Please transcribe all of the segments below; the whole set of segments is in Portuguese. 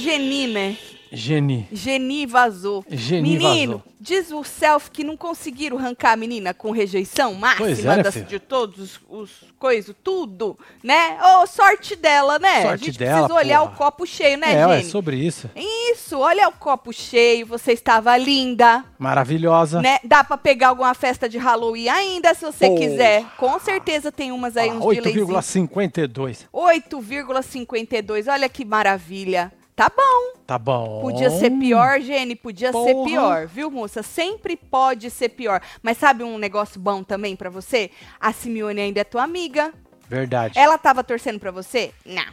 Geni, né? Geni. Geni vazou. Geni Menino, vazou. diz o self que não conseguiram arrancar a menina com rejeição Pois máxima é, né, das- de todos os, os coisas, tudo, né? Ô, sorte dela, né? Sorte a gente dela, precisa olhar porra. o copo cheio, né, é, Geni? sobre isso. Isso, olha o copo cheio, você estava linda, Maravilhosa. né? Dá pra pegar alguma festa de Halloween ainda, se você Pô. quiser. Com certeza tem umas aí, Ah, uns delayzinhos. 8,52. 8,52, olha que maravilha. Tá bom. Tá bom. Podia ser pior, Gene, podia ser Porra. pior, viu, moça? Sempre pode ser pior. Mas sabe um negócio bom também pra você? A Simeone ainda é tua amiga. Verdade. Ela tava torcendo pra você? Não.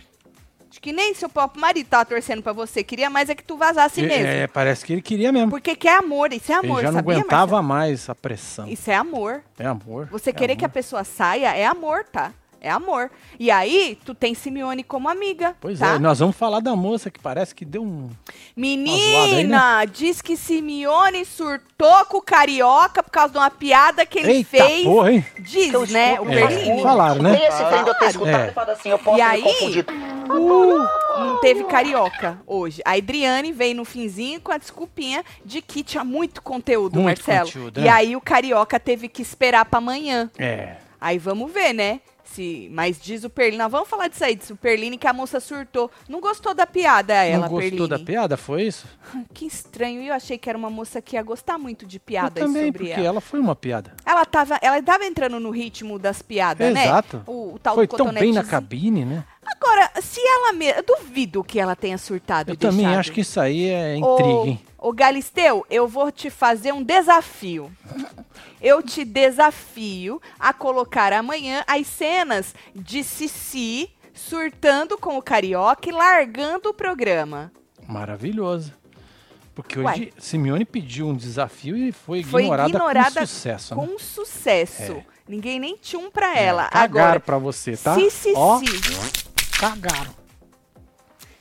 Acho que nem seu próprio marido tava torcendo pra você. Queria mais é que tu vazasse É, mesmo. é, parece que ele queria mesmo. Porque que é amor, isso é amor, ele já não sabia, aguentava mais a pressão. Marcelo? Isso é amor. É amor. Você é querer amor. que a pessoa saia é amor, tá? É amor. E aí, tu tem Simeone como amiga. Pois tá? é, nós vamos falar da moça que parece que deu um. Menina, aí, né? diz que Simeone surtou com o Carioca por causa de uma piada que ele Eita fez. porra, hein? Diz, Eu né, o É, Berlim. falaram, né? Esse trem de eu ter escutado É. e assim, eu posso E me aí- confundir. Não teve Carioca hoje. A Adriane veio no finzinho com a desculpinha de que tinha muito conteúdo, Muito Marcelo. conteúdo, e né? aí o Carioca teve que esperar pra amanhã. É. Aí vamos ver, né? Se, mas diz o Perline, nós vamos falar disso aí, diz o Perline que a moça surtou. Não gostou da piada, ela, não gostou Perline. da piada, foi isso? Que estranho. Eu achei que era uma moça que ia gostar muito de Eu piadas também, sobre porque ela. ela foi uma piada. Ela tava, ela tava entrando no ritmo das piadas, né? Exato. O, o tal Foi do tão bem na cabine, né? Agora, se ela mesma. Eu duvido que ela tenha surtado Eu também acho que isso aí é intriga, hein? Ô, ô Galisteu, eu vou te fazer um desafio. Eu te desafio a colocar amanhã as cenas de Cici surtando com o Carioca e largando o programa. Maravilhoso. Porque Uai. hoje Simeone pediu um desafio e foi Foi ignorada, ignorada com sucesso, né? Com sucesso. É. Ninguém nem tinha um pra ela. Cagaram Agora, pra você, tá? se Ó, cagaram.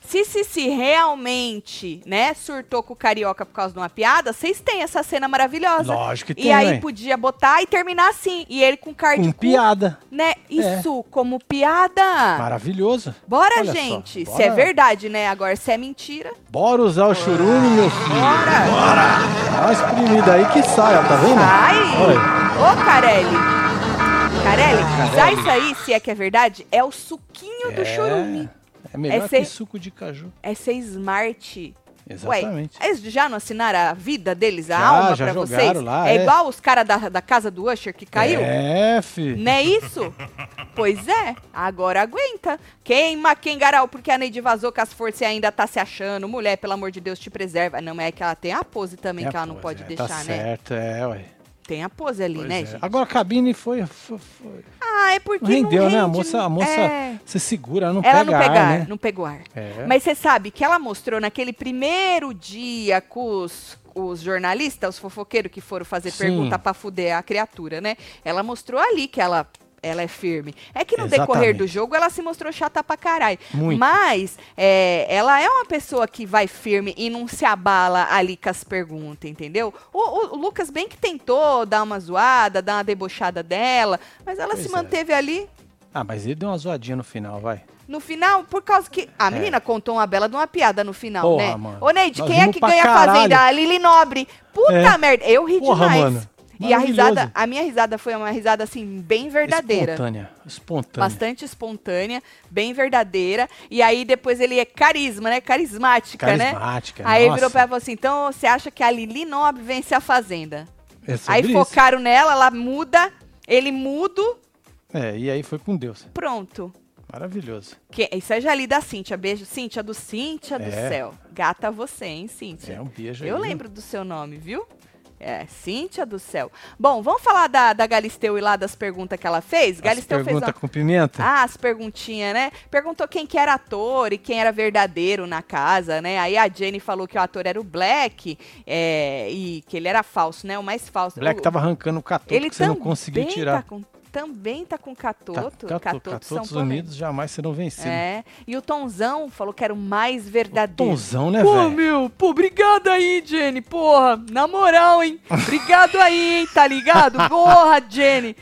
Se Cici realmente, né, surtou com o Carioca por causa de uma piada, vocês têm essa cena maravilhosa. Lógico que E tem, aí ué. podia botar e terminar assim. E ele com card Com piada. né? Isso, como piada. Maravilhoso. Bora, Olha só, gente. Se bora. é verdade, né? Agora, se é mentira. Bora usar o churume, meu filho. Bora! Dá uma espremida aí que sai, ó, tá vendo? Sai! Olha. Ô, Carelli! Carelli, usar isso aí, se é que é verdade, é o suquinho do churume. É melhor É ser- que suco de caju. É ser smart. Exatamente. Ué, eles já não assinaram a vida deles, a Já, alma já pra vocês? lá, é, é. igual os caras da, da casa do Usher que caiu? É, filho. Não é isso? pois é, agora aguenta. Queima quem garal, porque a Neide vazou com as forças e ainda tá se achando. Mulher, pelo amor de Deus, te preserva. Não, é que ela tem a pose também É, que ela não pois pode é, deixar, tá né? certo, é, ué. Tem a pose ali, Pois né, é. gente? Agora a cabine foi. foi, foi- Ah, é porque Não rendeu, né? A rende, moça, a moça é. você segura, ela não Ela pega não pega ar, ar, né? não pegou ar. É. Mas você sabe que ela mostrou naquele primeiro dia com os, os jornalistas, os fofoqueiros que foram fazer Sim. pergunta pra fuder a criatura, né? Ela mostrou ali que ela, ela é firme. É que no decorrer Exatamente. do jogo ela se mostrou chata pra caralho. Muito. Mas é, ela é uma pessoa que vai firme e não se abala ali com as perguntas, entendeu? O, o- o Lucas bem que tentou dar uma zoada, dar uma debochada dela, mas ela Pois se é. manteve ali. Ah, mas ele deu uma zoadinha no final, vai. No final, por causa que. A menina contou uma bela de uma piada no final, É. Porra, né? mano. Ô, Neide, Nós quem é que ganha a fazenda? A Lili Nobre. Puta É. merda. Eu ri Porra, demais. mano. E a risada, a minha risada foi uma risada assim, bem verdadeira. Espontânea. Espontânea. Bastante espontânea, bem verdadeira. E aí depois ele é carisma, né? Carismática, né? Carismática. Aí nossa. virou pra ela e falou assim: então você acha que a Lili Nobre vence a Fazenda? É Aí isso. focaram nela, ela muda, ele mudo, É, e aí foi com Deus. pronto. Maravilhoso. Que, isso é já ali da Cíntia. Beijo, Cíntia, do Cíntia do É. céu. Gata você, hein, Cíntia? É um beijo Eu aí. lembro do seu nome, viu? É, Cíntia do céu. Bom, vamos falar da, da Galisteu e lá das perguntas que ela fez? As Galisteu fez pergunta uma... com pimenta? Ah, as perguntinhas, né? Perguntou quem que era ator e quem era verdadeiro na casa, né? Aí a Jenny falou que o ator era o Black é, e que ele era falso, né? O mais falso. O Black O- tava arrancando o catoto ele que você não conseguiu tirar. Tá com, também tá com catoto. Tá, catoto, catoto, são Catotos polêmicos. Unidos jamais serão vencidos. É. E o Tonzão falou que era o mais verdadeiro. Tonzão, né, Pô, velho? meu, pô, obrigado aí, Jenny. Porra, na moral, hein? Obrigado aí, hein? Tá ligado? Porra, Jenny.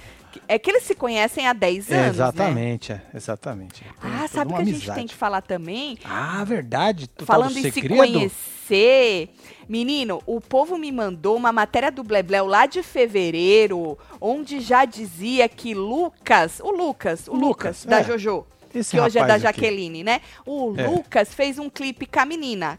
É que eles se conhecem há 10 anos, né? exatamente, é, exatamente. Tem Ah, sabe o que a gente amizade. tem que falar também? Ah, verdade. Tu Falando tá em no se segredo? conhecer. Menino, o povo me mandou uma matéria do Blebleu lá de fevereiro, onde já dizia que Lucas, o Lucas, o Lucas, Lucas, da é. Jojo, Esse que hoje é da rapaz aqui. Jaqueline, né? O É. Lucas fez um clipe com a menina.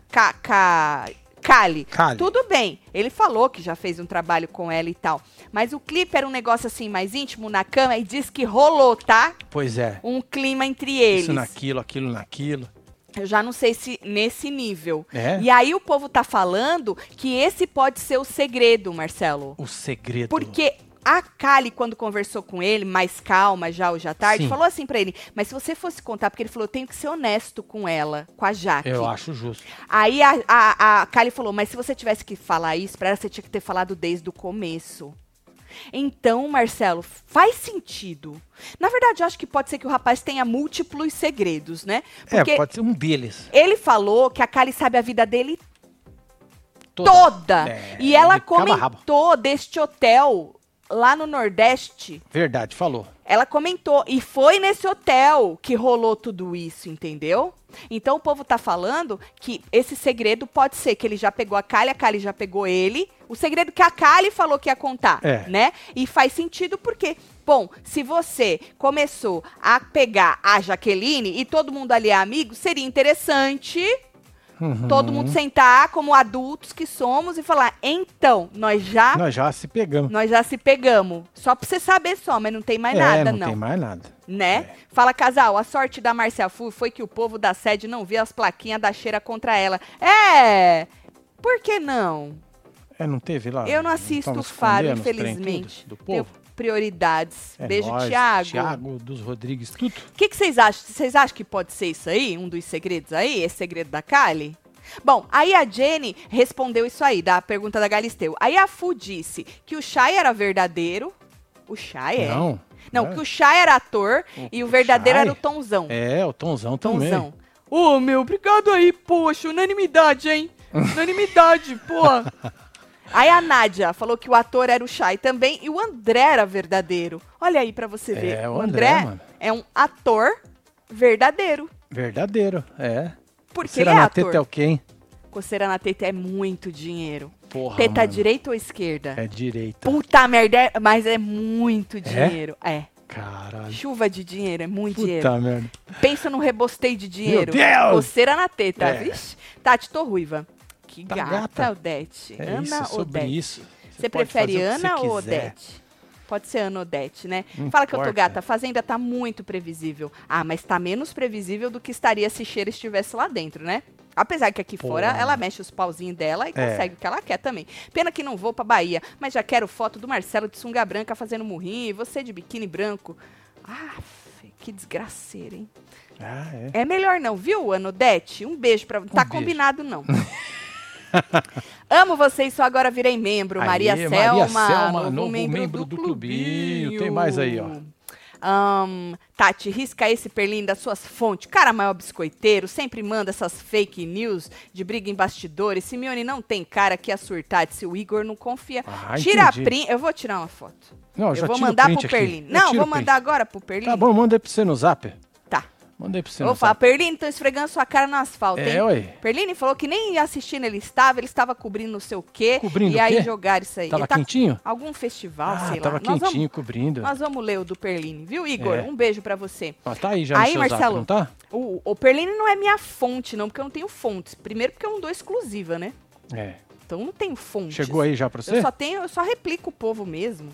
Kali. Tudo bem, ele falou que já fez um trabalho com ela e tal. Mas o clipe era um negócio assim mais íntimo na cama e diz que rolou, tá? Pois é. Um clima entre eles. Isso naquilo, aquilo naquilo. Eu já não sei se nesse nível. É? E aí o povo tá falando que esse pode ser o segredo, Marcelo. O segredo. Porque a Kali, quando conversou com ele, mais calma já hoje à tarde, Sim. falou assim pra ele: Mas se você fosse contar, porque ele falou: Eu tenho que ser honesto com ela, com a Jaque. Eu acho justo. Aí a, a, a Kali falou: Mas se você tivesse que falar isso pra ela, você tinha que ter falado desde o começo. Então, Marcelo, faz sentido. Na verdade, eu acho que pode ser que o rapaz tenha múltiplos segredos, né? Porque É, pode ser um deles. ele falou que a Kali sabe a vida dele Toda. toda. É, e ela comentou deste hotel lá no Nordeste. Verdade, falou. Ela comentou. E foi nesse hotel que rolou tudo isso, entendeu? Então o povo tá falando que esse segredo pode ser que ele já pegou a Kali, a Kali já pegou ele. O segredo que a Kali falou que ia contar, É. né? E faz sentido porque, bom, se você começou a pegar a Jaqueline e todo mundo ali é amigo, seria interessante Uhum. todo mundo sentar como adultos que somos e falar: então, nós já, Nós já se pegamos. nós já se pegamos. Só pra você saber só, mas não tem mais é, nada, não, não. tem mais nada. Né? Fala, casal, a sorte da Marcia Fu foi que o povo da sede não via as plaquinhas da cheira contra ela. É! Por que não? É, não teve lá? Eu não assisto o Faro, infelizmente. Do povo? Prioridades. É Beijo, nóis, Thiago. Thiago dos Rodrigues, tudo. O que vocês acham? Vocês acham que pode ser isso aí? Um dos segredos aí? Esse segredo da Kali? Bom, aí a Jenny respondeu isso aí, da pergunta da Galisteu. Aí a Fu disse que o Shai era verdadeiro. O Shai é? Não. Não, é. que o Shai era ator e o verdadeiro Shai? era o Tonzão. É, o Tonzão também. Tonzão. Ô, meu, obrigado aí, poxa, unanimidade, hein? Unanimidade, pô. Aí a Nádia falou que o ator era o Shai também e o André era verdadeiro. Olha aí pra você ver. É, o André, André, mano. é um ator verdadeiro. Verdadeiro, é. Porque ele é na ator. teta é o quê, hein? Coceira na teta é muito dinheiro. Porra, teta mano. direita ou esquerda? É direita. Puta merda, é- mas é muito dinheiro. É. Caralho. Chuva de dinheiro, é muito Puta dinheiro. merda. Pensa num rebosteio de dinheiro. Deus! Coceira na teta. É. Vixe. Tati, tô ruiva. Que Tá gata, gata. Odete. É Ana isso, é sobre Odete. isso. Você pode prefere Ana você ou quiser. Odete? Pode ser Ana Odete, né? Não Fala que eu tô importa. gata. A Fazenda tá muito previsível. Ah, mas tá menos previsível do que estaria se Cheira estivesse lá dentro, né? Apesar que aqui fora Porra. ela mexe os pauzinhos dela e É. consegue o que ela quer também. Pena que não vou pra Bahia, mas já quero foto do Marcelo de sunga branca fazendo murrinho e você de biquíni branco. Ah, que desgraceira, hein? Ah, é. É melhor não, viu, Anodete? Um beijo pra... tá beijo. combinado, não. Amo vocês, só agora virei membro. Aê, Maria Maria Selma, Selma, novo, novo membro, membro do, do clubinho. clubinho. Tem mais aí, ó. Ahn, Tati, risca esse perlinho das suas fontes. Cara maior biscoiteiro, sempre manda essas fake news de briga em bastidores. Simeone não tem cara que ia surtar se o Igor não confia. Ah, Tira a print. Eu vou tirar uma foto. Não, eu já vou mandar pro aqui. Perlin. Eu Não, vou mandar agora pro Perlin. Tá bom, manda aí pra você no zap. Aí pra você falar, zap. Perline, tô esfregando sua cara no asfalto, hein? É, ué. Perline falou que nem assistindo ele estava, ele estava cobrindo não sei o quê. Cobrindo e aí quê? jogaram isso aí. Tava tá- quentinho? Algum festival, Ah, sei tava lá. Nós quentinho, vamos, cobrindo. nós vamos ler o do Perline, viu, Igor? É. Um beijo pra você. Ó, tá aí já Aí, Marcelo, zap, não tá? O, o Perline não é minha fonte, não, porque eu não tenho fontes. Primeiro porque eu não dou exclusiva, né? É. Então não tenho fontes. Chegou aí já pra você? Eu só tenho, eu só replico o povo mesmo.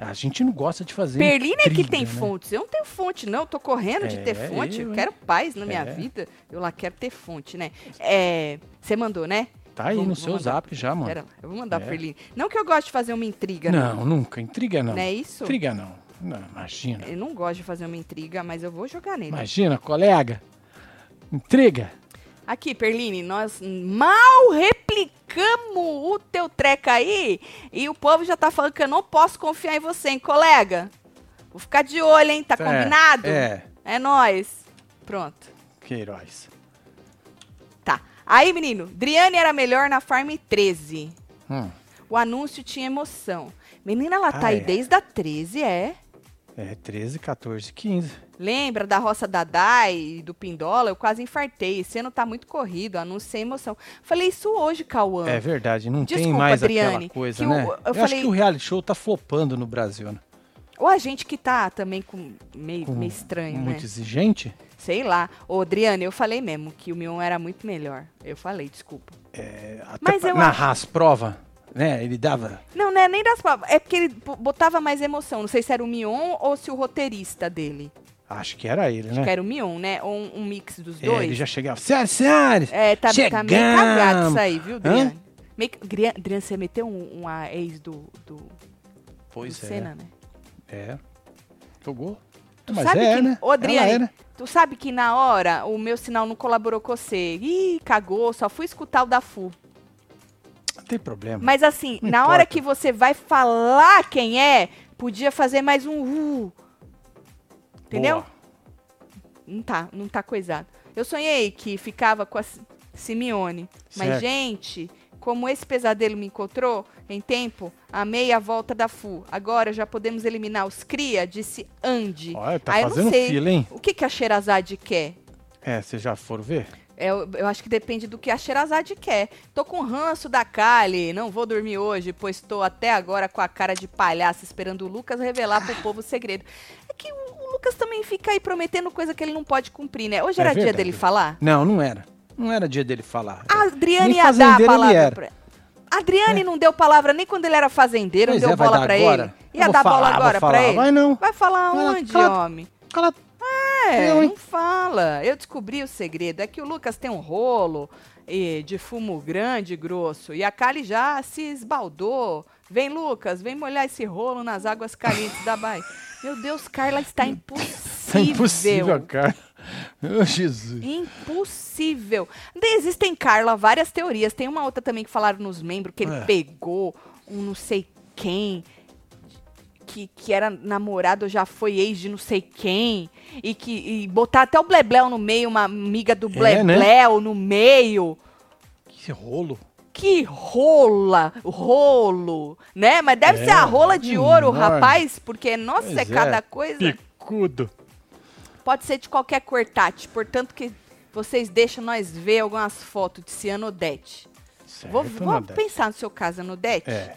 A gente não gosta de fazer Perline é que tem né? fontes. Eu não tenho fonte, não. Eu tô correndo de ter É, fonte. Eu, eu, quero paz na minha É. vida. Eu lá quero ter fonte, né? É, Você mandou, né? Tá aí Vou- no vou seu mandar. zap já, mano. Pera eu vou mandar É. pro Perline. Não que eu gosto de fazer uma intriga, não. Não, nunca. Intriga não. Não é isso? Intriga não. Não, imagina. Eu não gosto de fazer uma intriga, mas eu vou jogar nele. Imagina, colega. Intriga. Aqui, Perline, nós mal replicamos o teu treca aí e o povo já tá falando que eu não posso confiar em você, hein, colega? Vou ficar de olho, hein? Tá É, combinado? É, É nóis. Pronto. Queiroz. Tá. Aí, menino, Driane era melhor na Farm 13. Hum. O anúncio tinha emoção. Menina, ela tá Ah, aí é? desde a 13, é? É, 13, 14, 15. Lembra da roça da Dai e do Pindola? Eu quase infartei. Esse ano tá muito corrido, anúncio sem emoção. Falei isso hoje, Cauã. É verdade, não tem Desculpa, mais Adriane, aquela coisa, que o- né? eu Eu, acho falei- que o reality show tá flopando no Brasil, né? Ou a gente que tá também com meio, Com meio estranho, Muito né? exigente. Sei lá. Ô, Adriane, eu falei mesmo que o Mion era muito melhor. Eu falei, desculpa. É, até Mas pra eu narrar as provas, né? Ele dava. Não, não é nem das provas. É porque ele bo- botava mais emoção. Não sei se era o Mion ou se o roteirista dele. Acho que era ele, Acho né? que era o Mion, né? Ou um, um mix dos É, dois. ele já chegava. Sério, sério! É, tá, tá meio cagado isso aí, viu, Hã? Adriane? Meio, Adriane, Adriane, você meteu um, uma ex do, do, do Pois é. Senna, né? É. Jogou. Tu Mas sabe é, que, né? Ô, Adriane, Ela é, né? tu sabe que na hora o meu sinal não colaborou com você. Ih, cagou, só fui escutar o da FU. Não tem problema. Mas assim, Não na hora importa. que você vai falar quem é, podia fazer mais um uh. Entendeu? Boa. Não tá, não tá coisado. Eu sonhei que ficava com a Si- Simeone. Mas, Certo. gente, como esse pesadelo me encontrou em tempo, amei a volta da FU. Agora já podemos eliminar os cria, disse Andy. Olha, tá Ah, eu não fazendo sei. fila, hein? O que, que a Sherazade quer? É, vocês já foram ver? É, Eu, eu acho que depende do que a Sherazade quer. Tô com ranço da Kali, não vou dormir hoje, pois estou até agora com a cara de palhaço esperando o Lucas revelar pro povo o segredo. É que o, Lucas também fica aí prometendo coisa que ele não pode cumprir, né? Hoje É era dia dele falar? Não, não era. Não era dia dele falar. A Adriane ia dar a palavra pra A Adriane não deu palavra nem quando ele era fazendeiro, Pois não deu é, bola agora? ele. Ia dar bola falar, vou agora pra falar. ele? Vai não. Vai falar onde, cala- homem? Cala... É, não fala. Eu descobri o segredo. É que o Lucas tem um rolo eh, de fumo grande e grosso. E a Kali já se esbaldou. Vem, Lucas, vem molhar esse rolo nas águas calientes da Bahia. Meu Deus, Carla, está impossível. Impossível, cara. Meu Jesus. Impossível. Existem, Carla, várias teorias. Tem uma outra também que falaram nos membros que ele É. pegou um não sei quem. Que, que era namorado ou já foi ex de não sei quem. E que e botar até o Blebleu no meio, uma amiga do É, né? Blebleu no meio. Que rolo. Que rola, rolo, né? Mas deve É, ser a rola de ouro, rapaz, porque, nossa, Pois é cada coisa. Picudo. Pode ser de qualquer cor, Tati. Portanto, que vocês deixam nós ver algumas fotos de Cianodete. Certo, Vou, vou pensar no seu caso, Anodete. É.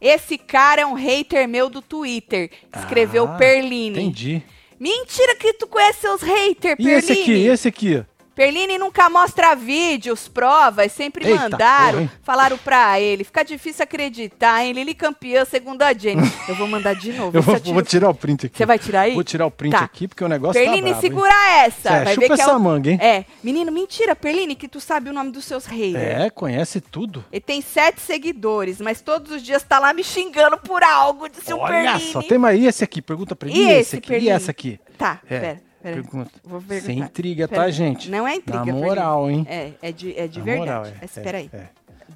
Esse cara é um hater meu do Twitter. Escreveu Ah, Perline. Entendi. Mentira que tu conhece seus haters, E esse aqui? Perline. Esse aqui? Perline nunca mostra vídeos, provas, sempre Eita mandaram, porra, falaram pra ele. Fica difícil acreditar, hein? Lili campeã, segundo a Jenny. Eu vou mandar de novo. Eu vou, vou tirar o print aqui. Você vai tirar aí? Vou tirar o print Tá. aqui, porque o negócio Perline, tá bravo, hein? segura essa. É, vai chupa ver que é essa o... manga, hein? É, menino, mentira, Perline, que tu sabe o nome dos seus haters. É, conhece tudo. Ele tem sete seguidores, mas todos os dias tá lá me xingando por algo, disse o Olha Perline. só, tem mais esse aqui. Pergunta pra ele. E E esse, esse aqui? Perline? E essa aqui? Tá, É, pera, pera. Pergunta. Vou perguntar. Sem intriga, Pera. tá, gente? Não é intriga, Na moral, hein? É, é de, é de Na verdade. moral, é. Espera aí. É,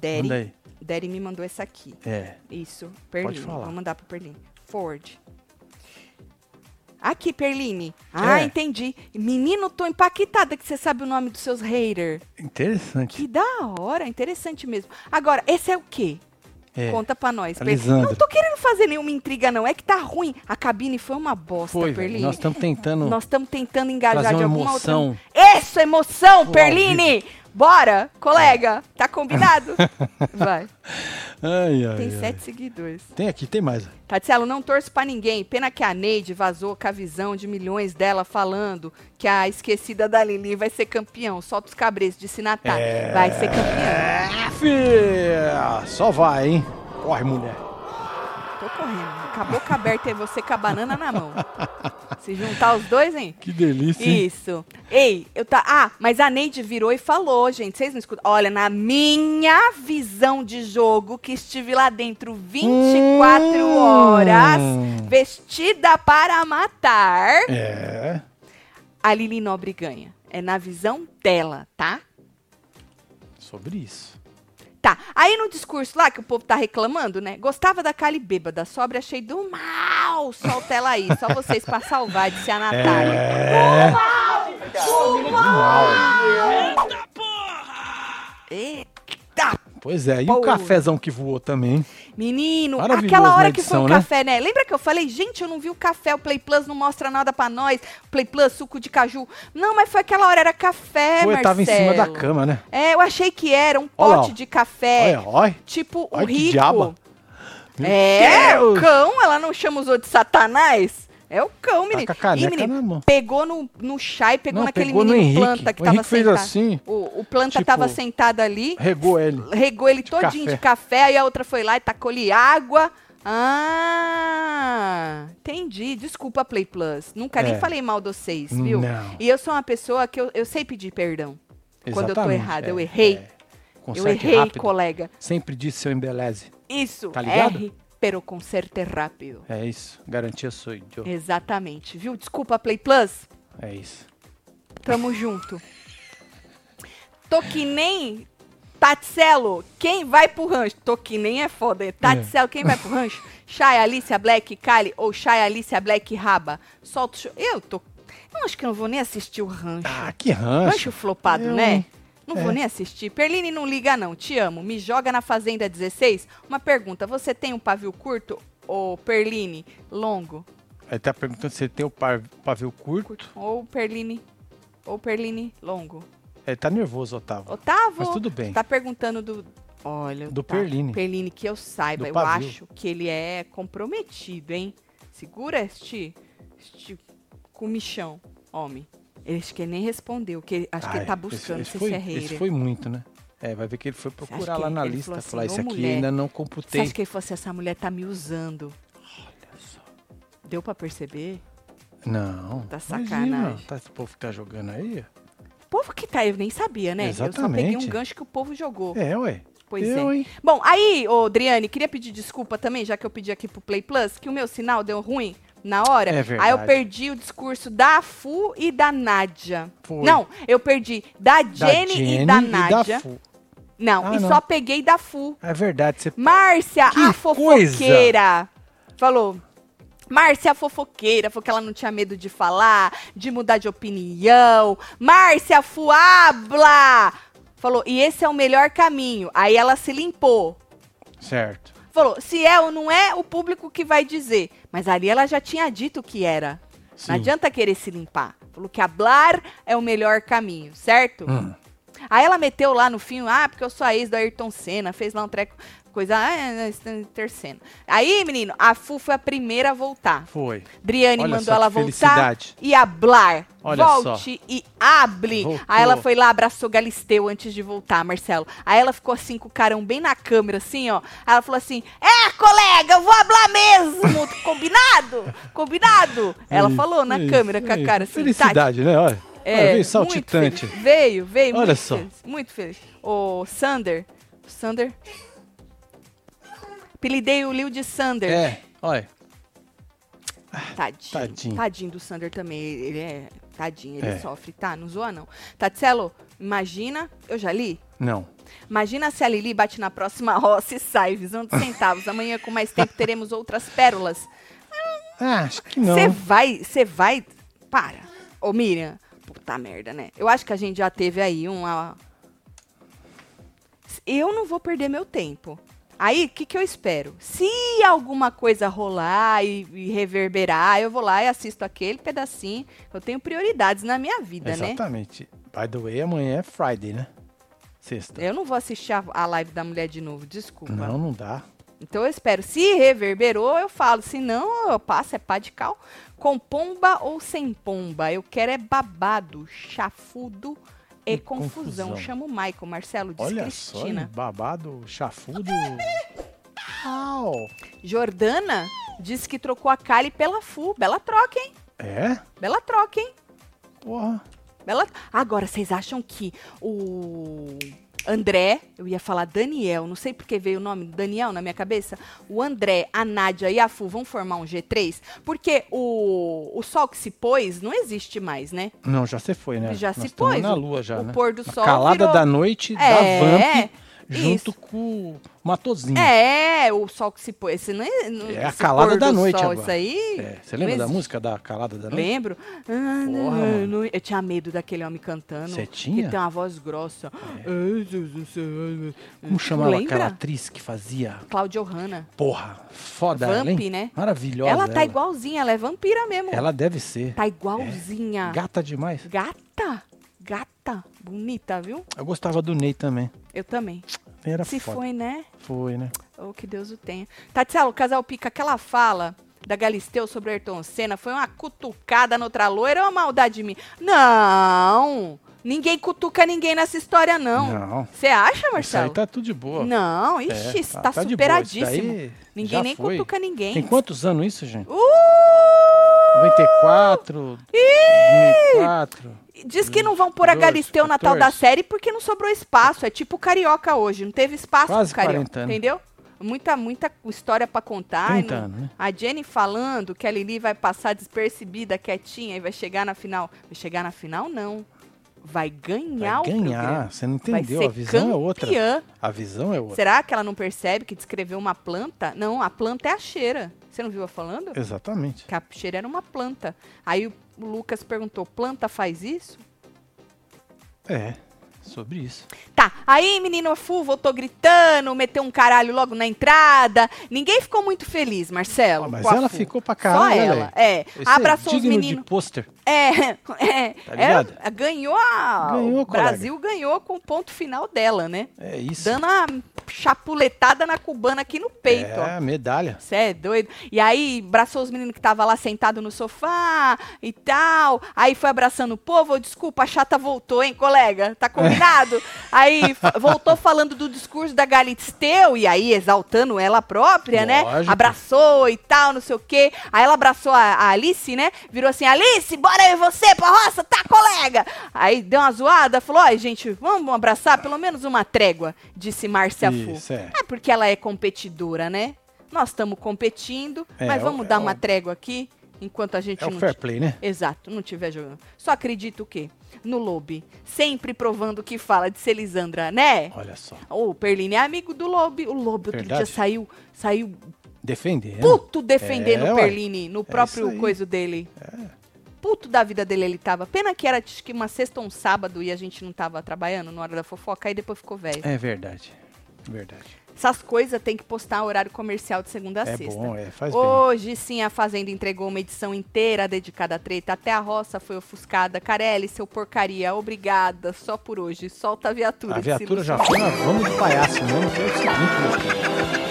é. Daddy me mandou essa aqui. É. Isso, Perline. Vou mandar pro Perline. Ford. Aqui, Perline. Ah, É. entendi. Menino, tô impactada que você sabe o nome dos seus haters. Interessante. Que da hora, interessante mesmo. Agora, esse é o quê? É. Conta pra nós. Não tô querendo fazer nenhuma intriga, não. É que tá ruim. A cabine foi uma bosta, Foi. Nós estamos tentando Nós estamos tentando engajar de uma alguma emoção. outra. Isso, emoção, Pô, Perline! Bora, colega. Tá combinado? Vai. Ai, ai, Tem ai. sete seguidores. Tem aqui, tem mais. Tatielo, não torço pra ninguém. Pena que a Neide vazou com a visão de milhões dela falando que a esquecida da Lili vai ser campeão. Solta os cabreços, disse Natália. É. Vai ser campeão. É, filha. Só vai, hein? Corre, mulher. Tô correndo. Com a boca aberta e você com a banana na mão. Se juntar os dois, hein? Que delícia, hein? Isso. Ei, eu tá. Ah, mas a Neide virou e falou, gente. Vocês não escutam? Olha, na minha visão de jogo, que estive lá dentro 24 Hum. horas, vestida para matar, É. a Lili Nobre ganha. É na visão dela, tá? Sobre isso. Tá. Aí no discurso lá que o povo tá reclamando, né? Gostava da Cali bêbada, sobra achei do mal. Solta ela aí, só vocês pra salvar, disse a Natália. É. Eita Pois é, e Pô. o cafezão que voou também. Menino, aquela hora que foi edição, o né? café, né? Lembra que eu falei, gente, eu não vi o café, o Play Plus não mostra nada pra nós. Play Plus, suco de caju. Não, mas foi aquela hora, era café, Pô, eu tava em cima da Marcelo. cama, né? É, eu achei que era um Olha lá, pote ó. de café, Olha, olha. tipo o que rico. diaba. Meu É, o Deus. cão, ela não chama os outros de satanás? É o cão, menino. a caneca Ih, menino, pegou no, no chá e pegou Não, naquele pegou no menino planta que O tava Henrique fez sentado. assim, O, o planta tipo, tava sentado ali, regou ele. regou ele todinho café. de café, aí a outra foi lá e tacou-lhe água. Ah, entendi. Desculpa, Play Plus. Nunca nem É. falei mal de vocês, viu? Não. E eu sou uma pessoa que eu, eu sei pedir perdão. Quando eu tô Exatamente, errada, é, eu errei. é. eu errei, rápido. colega. Sempre disse seu embeleze. Isso, Tá ligado? erre, pero conserte rápido. É isso. Garantia sou eu. Exatamente, viu? Desculpa, Play Plus. É isso. Tamo junto. Tô que nem Tatselo, quem vai pro rancho? Tô que nem é foda. Tatselo, quem vai pro rancho? Shai, Alicia Black, Kali ou Shai, Alicia Black, Raba? Solta o show. Eu tô... Eu acho que eu não vou nem assistir o rancho. Ah, que rancho. rancho flopado, Eu- né? Não vou é. nem assistir. Perline não liga não, te amo. Me joga na Fazenda 16. Uma pergunta, você tem um pavio curto ou Perline longo? Ele tá perguntando se ele tem o pavio curto. Ou Perline ou Perline longo? Ele tá nervoso, Otávio. Otávio, Mas tudo bem. tá perguntando do. Olha, Do tá, Perline. Perline, que eu saiba, Do eu pavio. acho que ele é comprometido, hein? Segura este, este comichão, homem. Ele acho que ele nem respondeu, que acho que ele Ai, tá buscando esse, se esse foi, é esse foi muito, né? É, vai ver que ele foi procurar lá na ele lista. assim, falar, "Ô, isso aqui mulher, ainda não Você computei. acha que ele fosse essa mulher tá me usando? Olha só. Deu pra perceber? Não. Tá imagina, sacanagem. Tá, esse povo que tá jogando aí? O povo que tá, eu nem sabia, né? Eu só peguei um Exatamente. gancho que o povo jogou. É, ué. Pois eu, é. hein? Bom, aí, ô Adriane, queria pedir desculpa também, já que eu pedi aqui pro Play Plus, que o meu sinal deu ruim na hora. É Aí eu perdi o discurso da Fu e da Nádia. Foi. Não, eu perdi da Jenny, e da Nádia. Fu. Não, Ah, e não. só peguei da Fu. É verdade. Você... Márcia, Que a fofoqueira. Falou. Márcia, a fofoqueira, falou que ela não tinha medo de falar, de mudar de opinião. Márcia, fuabla! Falou, e esse é o melhor caminho. Aí ela se limpou. Certo. Falou, se é ou não é, o público que vai dizer. Mas ali ela já tinha dito que era. Sim. Não adianta querer se limpar. Falou que hablar é o melhor caminho, certo? Hum. Aí ela meteu lá no fim, ah, porque eu sou a ex do Ayrton Senna, fez lá um treco, coisa, ah, é, é, terceiro. Aí, menino, a Fu foi a primeira a voltar. Foi. Driane Olha mandou só ela voltar felicidade. e hablar. Olha Volte e hable. Voltou. Aí ela foi lá, abraçou Galisteu antes de voltar, Marcelo. Aí ela ficou assim com o carão bem na câmera, assim, ó. Aí ela falou assim: É, colega, eu vou hablar mesmo. Combinado? Combinado? Ela Isso, falou na isso, câmera com a isso. cara assim. Felicidade, né? Olha. É, Olha, veio muito saltitante. feliz. Veio, veio. Olha muito só. Feliz, muito feliz. O Sander. O Sander. Apelidei o Lil de Sander. É, olha. Tadinho. Tadinho. Tadinho do Sander também. Ele é. Tadinho, ele É. sofre, tá? Não zoa, não. Tatselo, imagina. Eu já li? Não. Imagina se a Lili bate na próxima roça e sai, visão de centavos. Amanhã, com mais tempo, teremos outras pérolas. Ah, acho que não. Você vai, você vai. Para. Ô, Miriam. Puta merda, né? Eu acho que a gente já teve aí uma. Eu não vou perder meu tempo. Aí, o que, que eu espero? Se alguma coisa rolar e, e reverberar, eu vou lá e assisto aquele pedacinho. Eu tenho prioridades na minha vida, né? Exatamente. By the way, amanhã é Friday, né? Sexta. Eu não vou assistir a, a live da mulher de novo, desculpa. Não, não dá. Então eu espero. Se reverberou, eu falo. Se não, eu passo, é pá de cal. Com pomba ou sem pomba. Eu quero é babado, chafudo e, E confusão. confusão. Chama o Michael, Marcelo, diz Olha só, Cristina. hein? babado, chafudo. Au. Jordana disse que trocou a Kali pela Fu. Bela troca, hein? É? Bela troca, hein? Porra. Bela... Agora, vocês acham que o André, eu ia falar Daniel, não sei porque veio o nome Daniel na minha cabeça. O André, a Nádia e a Fu vão formar um G3? Porque o, o sol que se pôs não existe mais, né? Não, já se foi, né? Já Nós se pôs. na lua já, o né? pôr do Na sol calada virou- da noite É. da Vamp junto Isso. com o Matozinho. É, o sol que se põe. Esse não é, não- É a calada da noite sol, agora. Isso aí. É, Você lembra da música da Calada da Noite? Lembro. Ah, mano. não, Eu tinha medo daquele homem cantando. Você Que tinha? tem uma voz grossa. Céu. Como chamava lembra? aquela atriz que fazia? Cláudia Hanna. Porra, foda Vamp, ela, hein? né? Maravilhosa. Ela tá igualzinha, ela é vampira mesmo. Ela deve ser. Tá igualzinha. Gata demais. Gata. Gata. Bonita, viu? Eu gostava do Ney também. Eu também. Era Se foda. foi, né? Foi, né? Oh, que Deus o tenha. Tatiana, o casal pica, aquela fala da Galisteu sobre o Ayrton Senna foi uma cutucada noutra loira ou uma maldade de mim? Não! Ninguém cutuca ninguém nessa história, não. Não. Você acha, Isso aí Marcelo? tá tudo de boa. Não, É, ixi, isso tá- tá, tá superadíssimo. Ninguém nem foi. cutuca ninguém. Tem quantos anos isso, gente? Uh! 94, 2004. Diz que não vão pôr a 12, Galisteu na tal da 14. série porque não sobrou espaço. É tipo o Carioca hoje, não teve espaço Quase pro Carioca, 40 anos. entendeu? Muita, muita história pra contar. 30 e não- anos, né? A Jenny falando que a Lili vai passar despercebida, quietinha, e vai chegar na final. Vai chegar na final, não. Vai ganhar Vai o ganhar. programa. Você não entendeu. A visão é outra. campeã. A visão é outra. Será que ela não percebe que descreveu uma planta? Não, a planta é a cheira. Você não viu eu falando? Exatamente. Que a cheira era uma planta. Aí o Lucas perguntou: planta faz isso? É, sobre isso. Tá, aí menino Fu voltou gritando, meteu um caralho logo na entrada. Ninguém ficou muito feliz, Marcelo. Ah, mas a ela Fu. ficou pra Só caralho, ela, é. Abraçou é os de meninos. pôster. É, é. Tá ligado? é, ganhou a. Ganhou, o Brasil ganhou com o ponto final dela, né? É isso. Dando uma chapuletada na cubana aqui no peito, ó. É, medalha. Você é doido? E aí, abraçou os meninos que estavam lá sentado no sofá e tal. Aí foi abraçando o povo. Desculpa, a chata voltou, hein, colega? Tá combinado? aí voltou falando do discurso da Galisteu e aí exaltando ela própria, né? Lógico. Abraçou e tal, não sei o quê. Aí ela abraçou a, a Alice, né? Virou assim: Alice, bora eu e você pra roça, tá, colega? Aí deu uma zoada, falou: Ó, gente, vamos abraçar pelo menos uma trégua, disse Márcia Isso, é. É porque ela é competidora, né? Nós estamos competindo, É, mas é vamos o- dar é o- uma trégua aqui, enquanto a gente É o não... fair ti- play, né? Exato, não tiver jogando. Só acredito o quê? No Lobe. Sempre provando que fala de Celisandra, né? Olha só. O Perline é amigo do Lobe. O Lobe outro Verdade. dia saiu, saiu Defender. puto defendendo É, o. Perline no próprio aí. coisa dele. Puto da vida dele ele tava. Pena que era que uma sexta ou um sábado e a gente não tava trabalhando na hora da fofoca, aí depois ficou velho. É verdade. Verdade. Essas coisas tem que postar horário comercial de segunda a É sexta. bom, é. Faz bem. Hoje sim a Fazenda entregou uma edição inteira dedicada à treta. Até a roça foi ofuscada. Carelli, seu porcaria, obrigada. Só por hoje. Solta a viatura. A viatura já foi na vamos de palhaço mesmo, que é o seguinte,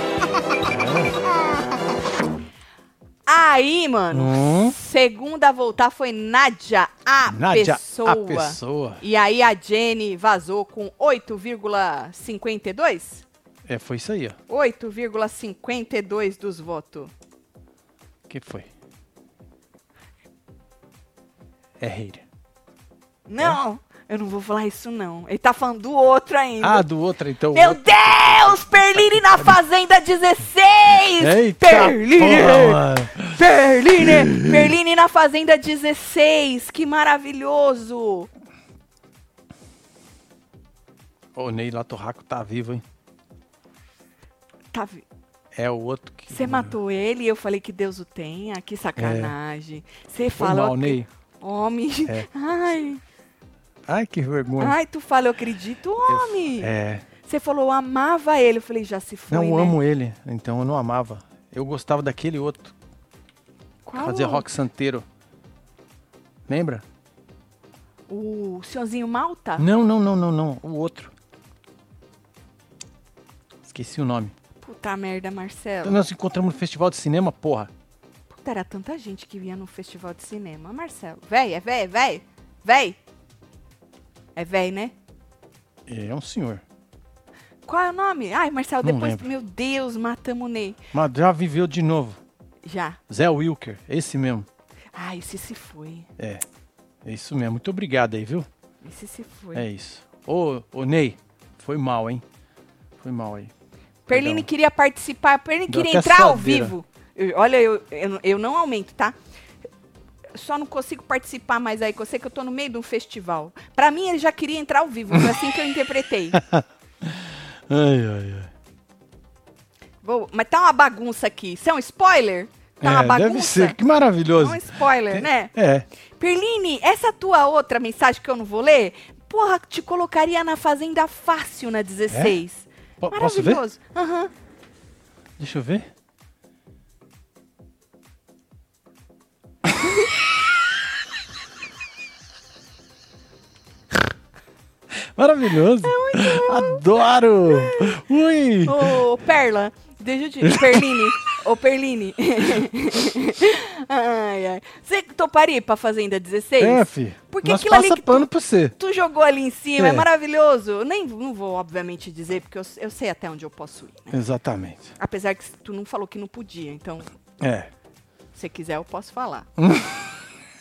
Aí, mano, Hum. segunda a voltar foi Nádia, a Nádia, pessoa. a pessoa. E aí a Jenny vazou com 8,52? É, foi isso aí, ó. 8,52 dos votos. O que foi? É hater. Não, eu não vou falar isso não. Ele tá falando do outro ainda. Ah, do outro, então. o Meu outro. Deus! Perline na Fazenda 16! Eita, Perline! porra. Perline! Perline na Fazenda 16! Que maravilhoso! Ô, Ney Latorraco tá vivo, hein? Tá vi- É o outro que. Você matou ele e eu falei que Deus o tenha. Que sacanagem. Você Foi fala. mal, Ney. Homem. É. Ai, Ai, que vergonha. ai, tu fala, eu acredito, homem. É. Você falou, eu amava ele. Eu falei, já se foi. Não, eu né? amo ele, então eu não amava. Eu gostava daquele outro, Qual? fazia rock santeiro. Lembra? O senhorzinho Malta? Não, não, não, não, não. O outro. Esqueci o nome. Puta merda, Marcelo. Então nós nos encontramos no festival de cinema, porra. Puta, era tanta gente que vinha no festival de cinema. Marcelo, véi, é véi, véi? Véi? É véi, né? É um senhor. Qual é o nome? Ai, Marcelo, Não depois, lembro. meu Deus, matamos o Ney. Mas já viveu de novo. Já. Zé Wilker, esse mesmo. Ai, esse se foi. É. É isso mesmo. Muito obrigado aí, viu? Esse se foi. É isso. Ô, ô Ney, foi mal, hein? Foi mal aí. Perline Perdão. queria participar, Perline Deu queria até entrar ao vivo. Eu- olha, eu, eu, eu não aumento, tá? Só não consigo participar mais aí, eu sei que eu tô no meio de um festival. Pra mim, ele já queria entrar ao vivo, foi assim que eu interpretei. Ai, ai, ai. Vou- mas tá uma bagunça aqui. Isso é um spoiler? Tá uma é, bagunça? deve ser. Que É maravilhoso. um spoiler, né? É. Perline, essa tua outra mensagem que eu não vou ler, porra, te colocaria na Fazenda fácil na 16. Po- posso ver? Maravilhoso. Aham. Deixa eu ver. Maravilhoso. Adoro. Ui. Ô, Perla, deixa eu te... Perline. Ô, Perline. ai, ai. Você toparia pra Fazenda 16? É, fi. Porque Nós aquilo ali passa que tu- pano pra você. Tu jogou ali em cima, é, É. maravilhoso. Eu Nem, não vou, obviamente, dizer, porque eu, eu sei até onde eu posso ir. né? Exatamente. Apesar que tu não falou que não podia, então, É. se quiser, eu posso falar.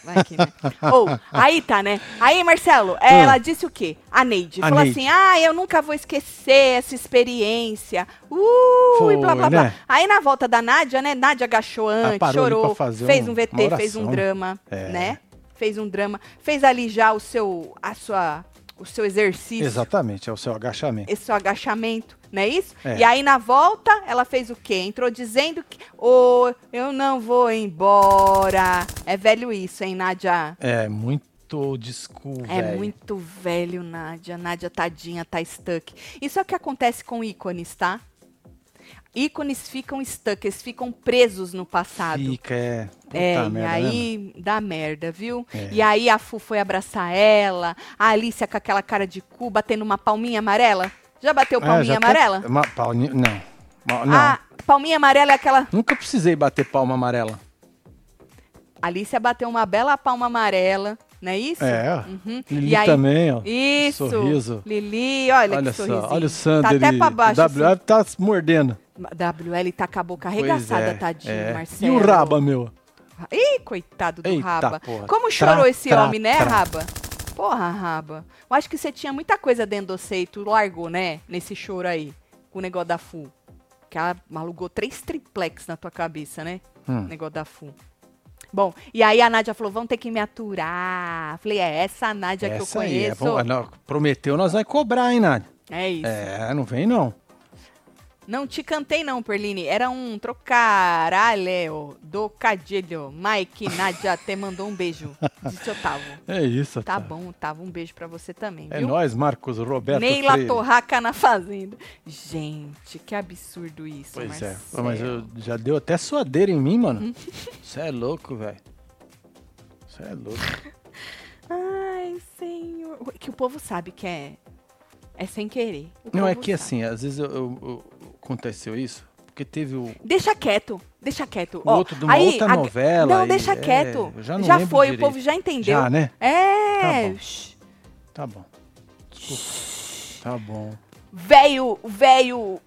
Vai que, né? Ou, aí tá, né? Aí, Marcelo, ela disse o quê? A Neide. A falou Neide. assim: ah, eu nunca vou esquecer essa experiência. Uh, Foi, e blá blá blá. né? Aí na volta da Nádia, né? Nádia agachou antes, parou ali chorou, fez um- um VT, fez um drama, É. né? Fez um drama. Fez ali já o seu, a sua, o seu exercício Exatamente, é o seu agachamento. esse seu agachamento, não é isso? É. E aí na volta, ela fez o quê? Entrou dizendo que, ô, eu não vou embora. É velho isso, hein, Nádia? É muito school, É muito velho, Nádia. Nádia, tadinha, tá stuck. Isso é o que acontece com ícones, tá? Ícones ficam stuck, eles ficam presos no passado. Fica, é. Puta É, e merda, né, aí dá merda, viu? É. E aí a Fu foi abraçar ela, a Alicia com aquela cara de cu, batendo uma palminha amarela. Já bateu mano? palminha É, tá- amarela? Uma palminha, não. Não. A palminha amarela é aquela. Nunca precisei bater palma amarela. Alicia bateu uma bela palma amarela, não é isso? É. Uhum. Lili aí- também, ó. Isso. Sorriso. Lili, olha, Olha que só, sorrisinho. olha o Sander. Tá até pra baixo. WL tá se mordendo. assim. WL tá com a boca arregaçada, é, tadinho, é. Marcelo. E o Raba, meu? Ih, coitado do Eita, Raba. porra. Como Tra, chorou esse tra, homem, né, tra. Raba? Porra, Raba. Eu acho que você tinha muita coisa dentro do você e tu largou, né? Nesse choro aí. Com o negócio da FU. Que ela alugou três triplex na tua cabeça, né? Hum. Negócio da FU. Bom, e aí a Nádia falou, vão ter que me aturar. Falei, é essa a Nádia que eu Essa aí, é conheço. bom. Prometeu, nós vai cobrar, hein, Nádia? É isso. É, não vem não. Não te cantei não, Perline. Era um trocaralho do cadilho. Mike, Nádia, até mandou um beijo. Disse Otávio. É isso, Tá Otávio. bom, Otávio. Um beijo pra você também, É viu? nós, Marcos Roberto Neila Freire. Torraca na fazenda. Gente, que absurdo isso, Pois Marcelo. é. Mas eu, já deu até suadeira em mim, mano. Você é louco, velho. Você é louco. Ai, senhor. Que o povo sabe que é, é sem querer. Não, é que sabe. assim, às vezes eu- eu- eu- aconteceu isso, porque teve o, Deixa quieto, deixa quieto. o Ó, outro de uma aí, outra a- novela. Não, deixa é, quieto. eu já não já foi, direito. o povo já entendeu. Já, né? É. Tá bom. Tá bom. Tá bom. Velho, velho.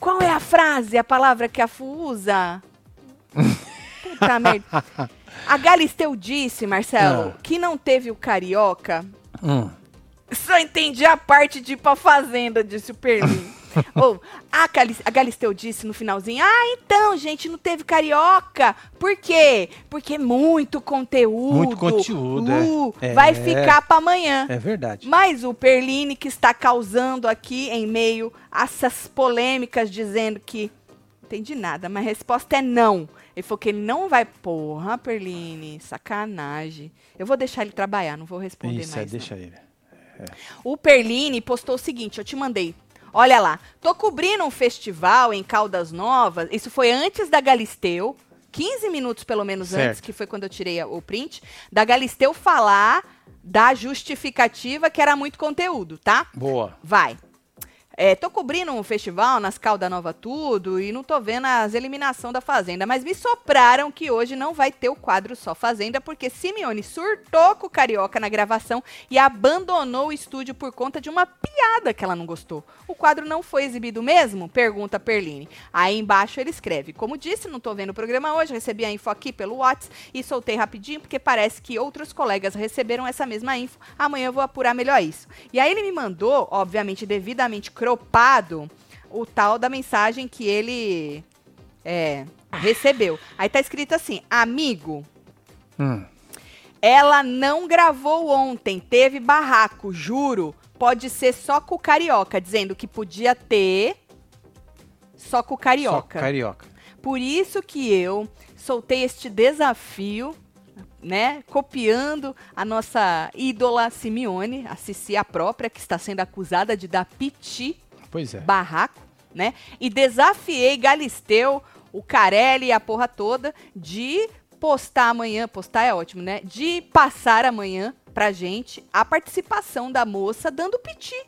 Qual é a frase, a palavra que a Fu usa? Puta merda. A Galisteu disse, Marcelo, Ah. que não teve o carioca. Hum. Só entendi a parte de ir pra fazenda, disse o Perlin. Ou, a, a Galisteu disse no finalzinho: Ah, então, gente, não teve carioca. Por quê? Porque muito conteúdo. Muito conteúdo, é. Uh, É. Vai ficar pra amanhã. É verdade. Mas o Perline que está causando aqui em meio a essas polêmicas dizendo que não entendi nada, mas a resposta é não. Ele falou que ele não vai. Porra, Perline, sacanagem. Eu vou deixar ele trabalhar, não vou responder Isso, é, mais. não. deixa ele. O Perline postou o seguinte, eu te mandei. Olha lá, tô cobrindo um festival em Caldas Novas. Isso foi antes da Galisteu, 15 minutos pelo menos Certo. antes, que foi quando eu tirei o print, da Galisteu falar da justificativa que era muito conteúdo, tá? Boa. Vai. É, tô cobrindo um festival nas Calda Nova Tudo e não tô vendo as eliminação da Fazenda, mas me sopraram que hoje não vai ter o quadro Só Fazenda, porque Simeone surtou com o Carioca na gravação e abandonou o estúdio por conta de uma piada que ela não gostou. O quadro não foi exibido mesmo? Pergunta Perline. Aí embaixo ele escreve, como disse, não tô vendo o programa hoje, recebi a info aqui pelo WhatsApp e soltei rapidinho, porque parece que outros colegas receberam essa mesma info. Amanhã eu vou apurar melhor isso. E aí ele me mandou, obviamente, devidamente cropado, o tal da mensagem que ele é, recebeu. Aí tá escrito assim, amigo, Hum. ela não gravou ontem, teve barraco, juro. pode ser só com o carioca, dizendo que podia ter só com o carioca. Só carioca. Por isso que eu soltei este desafio, né? Copiando a nossa ídola Simeone, a Cici a própria, que está sendo acusada de dar piti Pois é. barraco, né? E desafiei Galisteu, o Carelli e a porra toda de postar amanhã, postar é ótimo, né? De passar amanhã pra gente a participação da moça dando piti.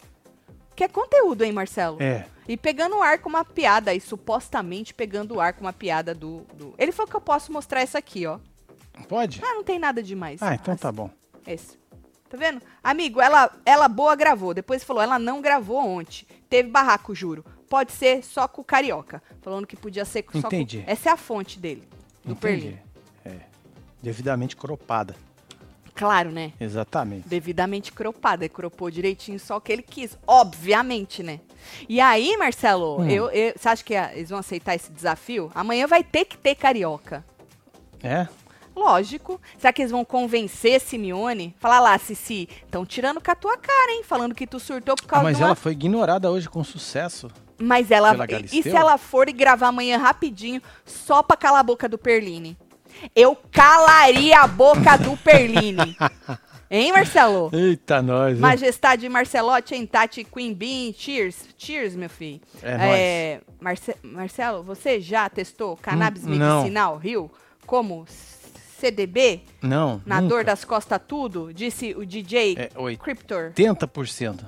Que é conteúdo, hein, Marcelo? É. E pegando o ar com uma piada aí, supostamente pegando o ar com uma piada do, do... Ele falou que eu posso mostrar essa aqui, ó. Pode? Ah, não tem nada demais. Ah, então tá bom. Esse. Tá vendo? Amigo, ela, ela boa gravou. Depois falou, ela não gravou ontem. Teve barraco, juro. Pode ser só com o carioca. Falando que podia ser só Entendi. com... Essa é a fonte dele, do Entendi. Perlin. É. Devidamente cropada. Claro, né? Exatamente. Devidamente cropada. Ele cropou direitinho só o que ele quis. Obviamente, né? E aí, Marcelo, Hum. eu, eu- você acha que eles vão aceitar esse desafio? Amanhã vai ter que ter carioca. É? Lógico. Será que eles vão convencer Simeone? Falar lá, Cici, estão tirando com a tua cara, hein? Falando que tu surtou por Ah, causa mas de uma... ela foi ignorada hoje com sucesso. Mas ela... E se ela for e gravar amanhã rapidinho, só pra calar a boca do Perline? Eu calaria a boca do Perline. hein, Marcelo? Eita, nós. Majestade Marcelotti, hein, Tati, Queen Bean, cheers, cheers, meu filho. É Marce- Marcelo, você já testou cannabis Hum, medicinal Rio como CDB? Não, Na nunca. dor das costas tudo? Disse o DJ É. Cryptor. 80%.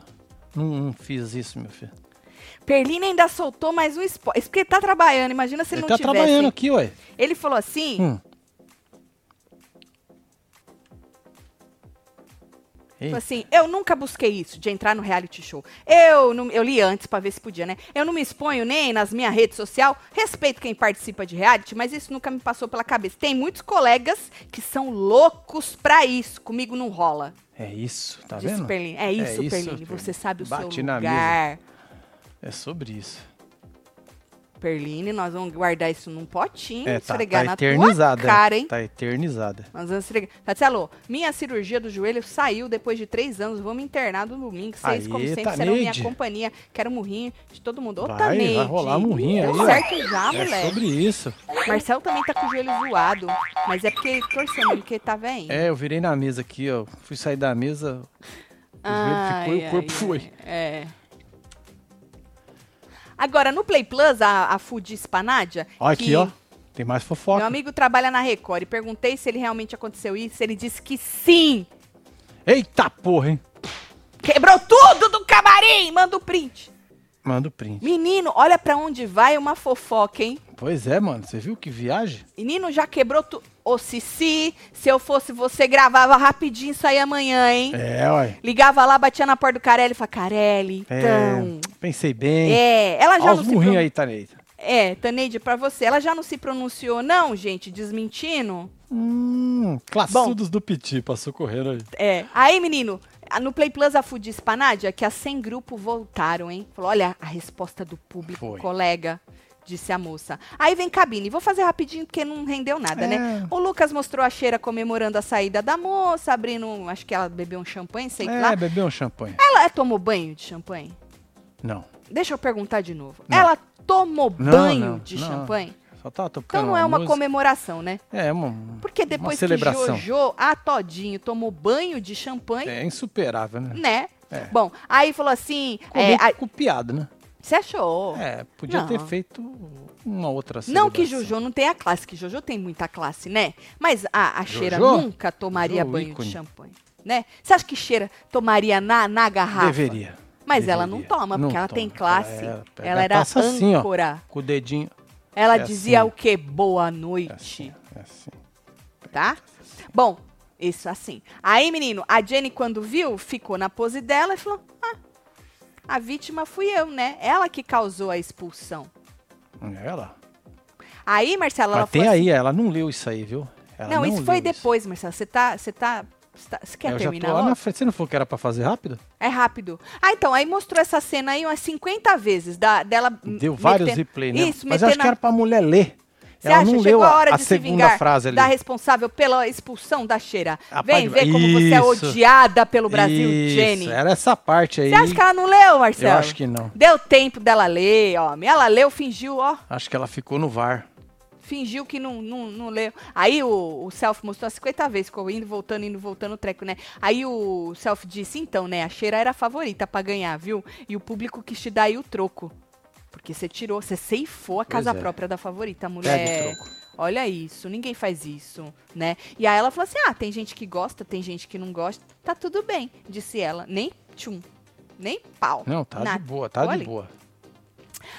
Não, não fiz isso, meu filho. Perlina ainda soltou mais um spoiler. Porque ele tá trabalhando, imagina se ele, Ele não tá tivesse. trabalhando aqui, ué. Ele falou assim, Hum. Ei, Falou assim, eu nunca busquei isso, de entrar no reality show. Eu, não, eu li antes pra ver se podia, né? Eu não me exponho nem nas minhas redes sociais. Respeito quem participa de reality, mas isso nunca me passou pela cabeça. Tem muitos colegas que são loucos pra isso. Comigo não rola. é isso, tá disse vendo? Perline. É isso, isso, Perline. Perline. Você sabe o Bate seu na lugar. É sobre isso. Perline, nós vamos guardar isso num potinho, É, tá, esfregar tá na eternizada. tua cara, hein? Tá eternizada. Nós vamos esfregar. Tatielo, minha cirurgia do joelho saiu depois de três anos. Vou me internar no domingo. Vocês, como sempre, Taneide. serão minha companhia. Quero murrinho de todo mundo. Ô, Vai, Taneide. vai rolar murrinho Deu aí, certo já, É moleque. sobre isso. Marcelo também tá com o joelho zoado. Mas é porque ele torceu mesmo, porque ele tá velhinho. É, eu virei na mesa aqui, ó. Fui sair da mesa, o joelho ficou e o corpo foi. É. Agora, no Play Plus, a, a Food Spanádia. Ó, aqui, ó. Tem mais fofoca. Meu amigo trabalha na Record e perguntei se ele realmente aconteceu isso. Ele disse que sim. Eita porra, hein? Quebrou tudo do camarim. Manda o print. Manda o print. Menino, olha pra onde vai uma fofoca, hein? Pois é, mano. Você viu que viagem? Menino já quebrou tudo. Ô, Cici, se eu fosse você, gravava rapidinho isso aí amanhã, hein? É, ué. Ligava lá, batia na porta do Carelli e falava, Carelli, É, então... pensei bem. É, ela já Olha não os pron- aí, Taneide. É, Taneide, pra você, ela já não se pronunciou, não, gente, desmentindo? Hum, classudos do Piti, passou correndo aí. É. Aí, menino, no Play Plus, a Food Spanádia, que as 100 grupos voltaram, hein? Falou, olha a resposta do público, Foi. colega, disse a moça. Aí vem cabine. Vou fazer rapidinho, porque não rendeu nada, É. né? O Lucas mostrou a cheira comemorando a saída da moça, abrindo, acho que ela bebeu um champanhe, sei é, lá. bebeu um champanhe. Ela tomou banho de champanhe? Não. Deixa eu perguntar de novo. Não. Ela tomou Não, banho não, de champanhe? Só Então não é uma música. comemoração, né? É, uma, Porque depois que celebração. Jojo, a Todinho, tomou banho de champanhe, é insuperável, né? né? É. Bom, aí falou assim, Ficou é, bem a- copiado, né? você achou? É, podia ter Não. feito uma outra Não que. Jojo não tenha classe, que Jojo tem muita classe, né? Mas a, a Cheira Jojo? nunca tomaria Jojo, banho ícone. de champanhe, né? Você acha que Cheira tomaria na, na garrafa? Deveria. Mas ela não Deveria. toma, Não porque ela toma. tem classe. Ela é- ela a era taça assim, ó. âncora. Com o dedinho. Ela É dizia assim. o quê? Boa É noite. assim, é assim. tá? Bom, isso assim. Aí, menino, a Jenny, quando viu, ficou na pose dela e falou: Ah, a vítima fui eu, né? Ela que causou a expulsão. É ela. Aí, Marcela, ela Mas tem falou aí, ela não leu isso aí, viu? Ela assim, Não, isso foi depois, Marcela. Você tá. Você tá. Você tá- você quer Eu já terminar tô lá na frente. Você não falou que era pra fazer rápido? É rápido. Ah, então, aí mostrou essa cena aí umas 50 vezes da, dela. Deu vários metendo- replay, né? Isso, Mas eu acho metendo que a- era pra mulher ler. Você Ela acha? não Chegou leu a a- hora a de se segunda vingar frase ali. da responsável pela expulsão da cheira. Ah, Vem ver como você é Isso. odiada pelo Brasil, Isso, Jenny. Era essa parte aí. Você acha que ela não leu, Marcelo? Eu acho que não. Deu tempo dela ler, ó. Ela leu, fingiu, ó. Acho que ela ficou no VAR. Fingiu que não, não, não leu. Aí o, o Self mostrou 50 vezes, ficou indo, voltando, indo, voltando o treco, né? Aí o Self disse, então, né? A cheira era a favorita pra ganhar, viu? E o público quis te dar aí o troco. Porque você tirou, você ceifou a casa é. própria da favorita, mulher. o troco. Olha isso, ninguém faz isso, né? E aí ela falou assim: ah, tem gente que gosta, tem gente que não gosta, tá tudo bem, disse ela. Nem tchum, nem pau. Não, tá nada. de boa, tá Olha. de boa.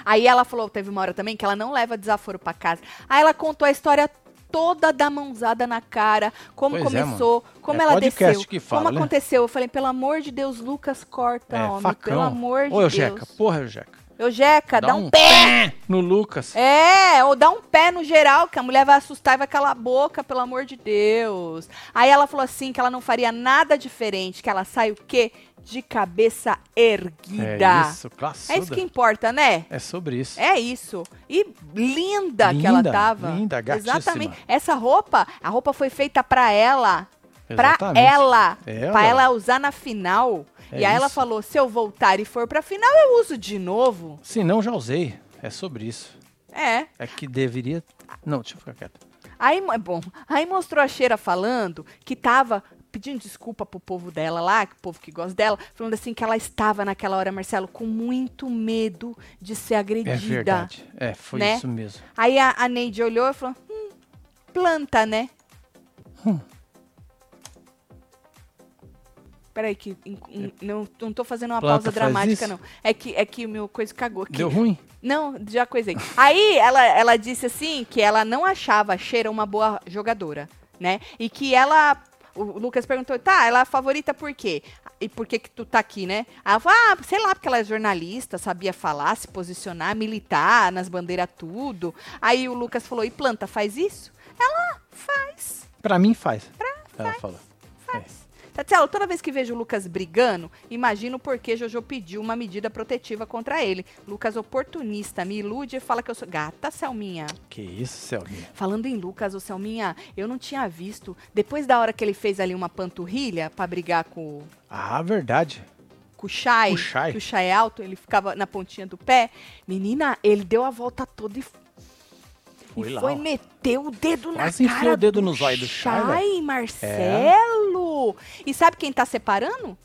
Aí ela falou, teve uma hora também que ela não leva desaforo pra casa. Aí ela contou a história toda da mãozada na cara, como Pois é, começou, como É ela desceu, que fala, como né? aconteceu. Eu falei, pelo amor de Deus, Lucas, corta, É, homem, facão. pelo amor de Ô, Deus. Eujeca, porra, Eujeca. Eujeca, dá, um pé. pé no Lucas. É, ou dá um pé no geral, que a mulher vai assustar e vai calar a boca, pelo amor de Deus. Aí ela falou assim que ela não faria nada diferente, que ela sai o quê? De cabeça erguida. É isso, classuda. É isso que importa, né? É sobre isso. É isso. E linda, que ela Linda, tava. linda, gatíssima. Exatamente. Essa roupa, a roupa foi feita pra ela. Pra Exatamente. ela. Ela. Pra ela usar na final. É e aí ela isso. falou: se eu voltar e for pra final, eu uso de novo. Se não, já usei. É sobre isso. É. É que deveria... Não, deixa eu ficar quieto. Aí, mo- bom, aí mostrou a Cheira falando que tava pedindo desculpa pro povo dela lá, que o povo que gosta dela, falando assim que ela estava naquela hora, Marcelo, com muito medo de ser agredida. É verdade. É, foi né? isso mesmo. Aí a, a Neide olhou e falou: hum, planta, né? Hum. Peraí, que in- in- não, não tô fazendo uma Planta pausa dramática, não. É que, é que o meu coisa cagou aqui. Deu ruim? Não, já coisei. Aí ela, ela disse assim que ela não achava a Cheira uma boa jogadora, né? E que ela. O Lucas perguntou, tá, ela é a favorita por quê? E por que que tu tá aqui, né? Ela falou, ah, sei lá, porque ela é jornalista, sabia falar, se posicionar, militar, nas bandeiras, tudo. Aí o Lucas falou, e planta, faz isso? Ela faz, Pra mim faz. Ela falou. faz. Tatiana, toda vez que vejo o Lucas brigando, imagino por que Jojo pediu uma medida protetiva contra ele. Lucas oportunista, me ilude e fala que eu sou. Gata, Selminha. Que isso, Selminha. Falando em Lucas, o Selminha, eu não tinha visto. Depois da hora que ele fez ali uma panturrilha pra brigar com, Ah, verdade. com o Shai, O Shai. que o Shai é alto, ele ficava na pontinha do pé. Menina, ele deu a volta toda e, Foi e lá, foi ó. meter o dedo Quase na enfiou cara o dedo do no zóio do Shai, Shai, Marcelo. E sabe quem tá separando?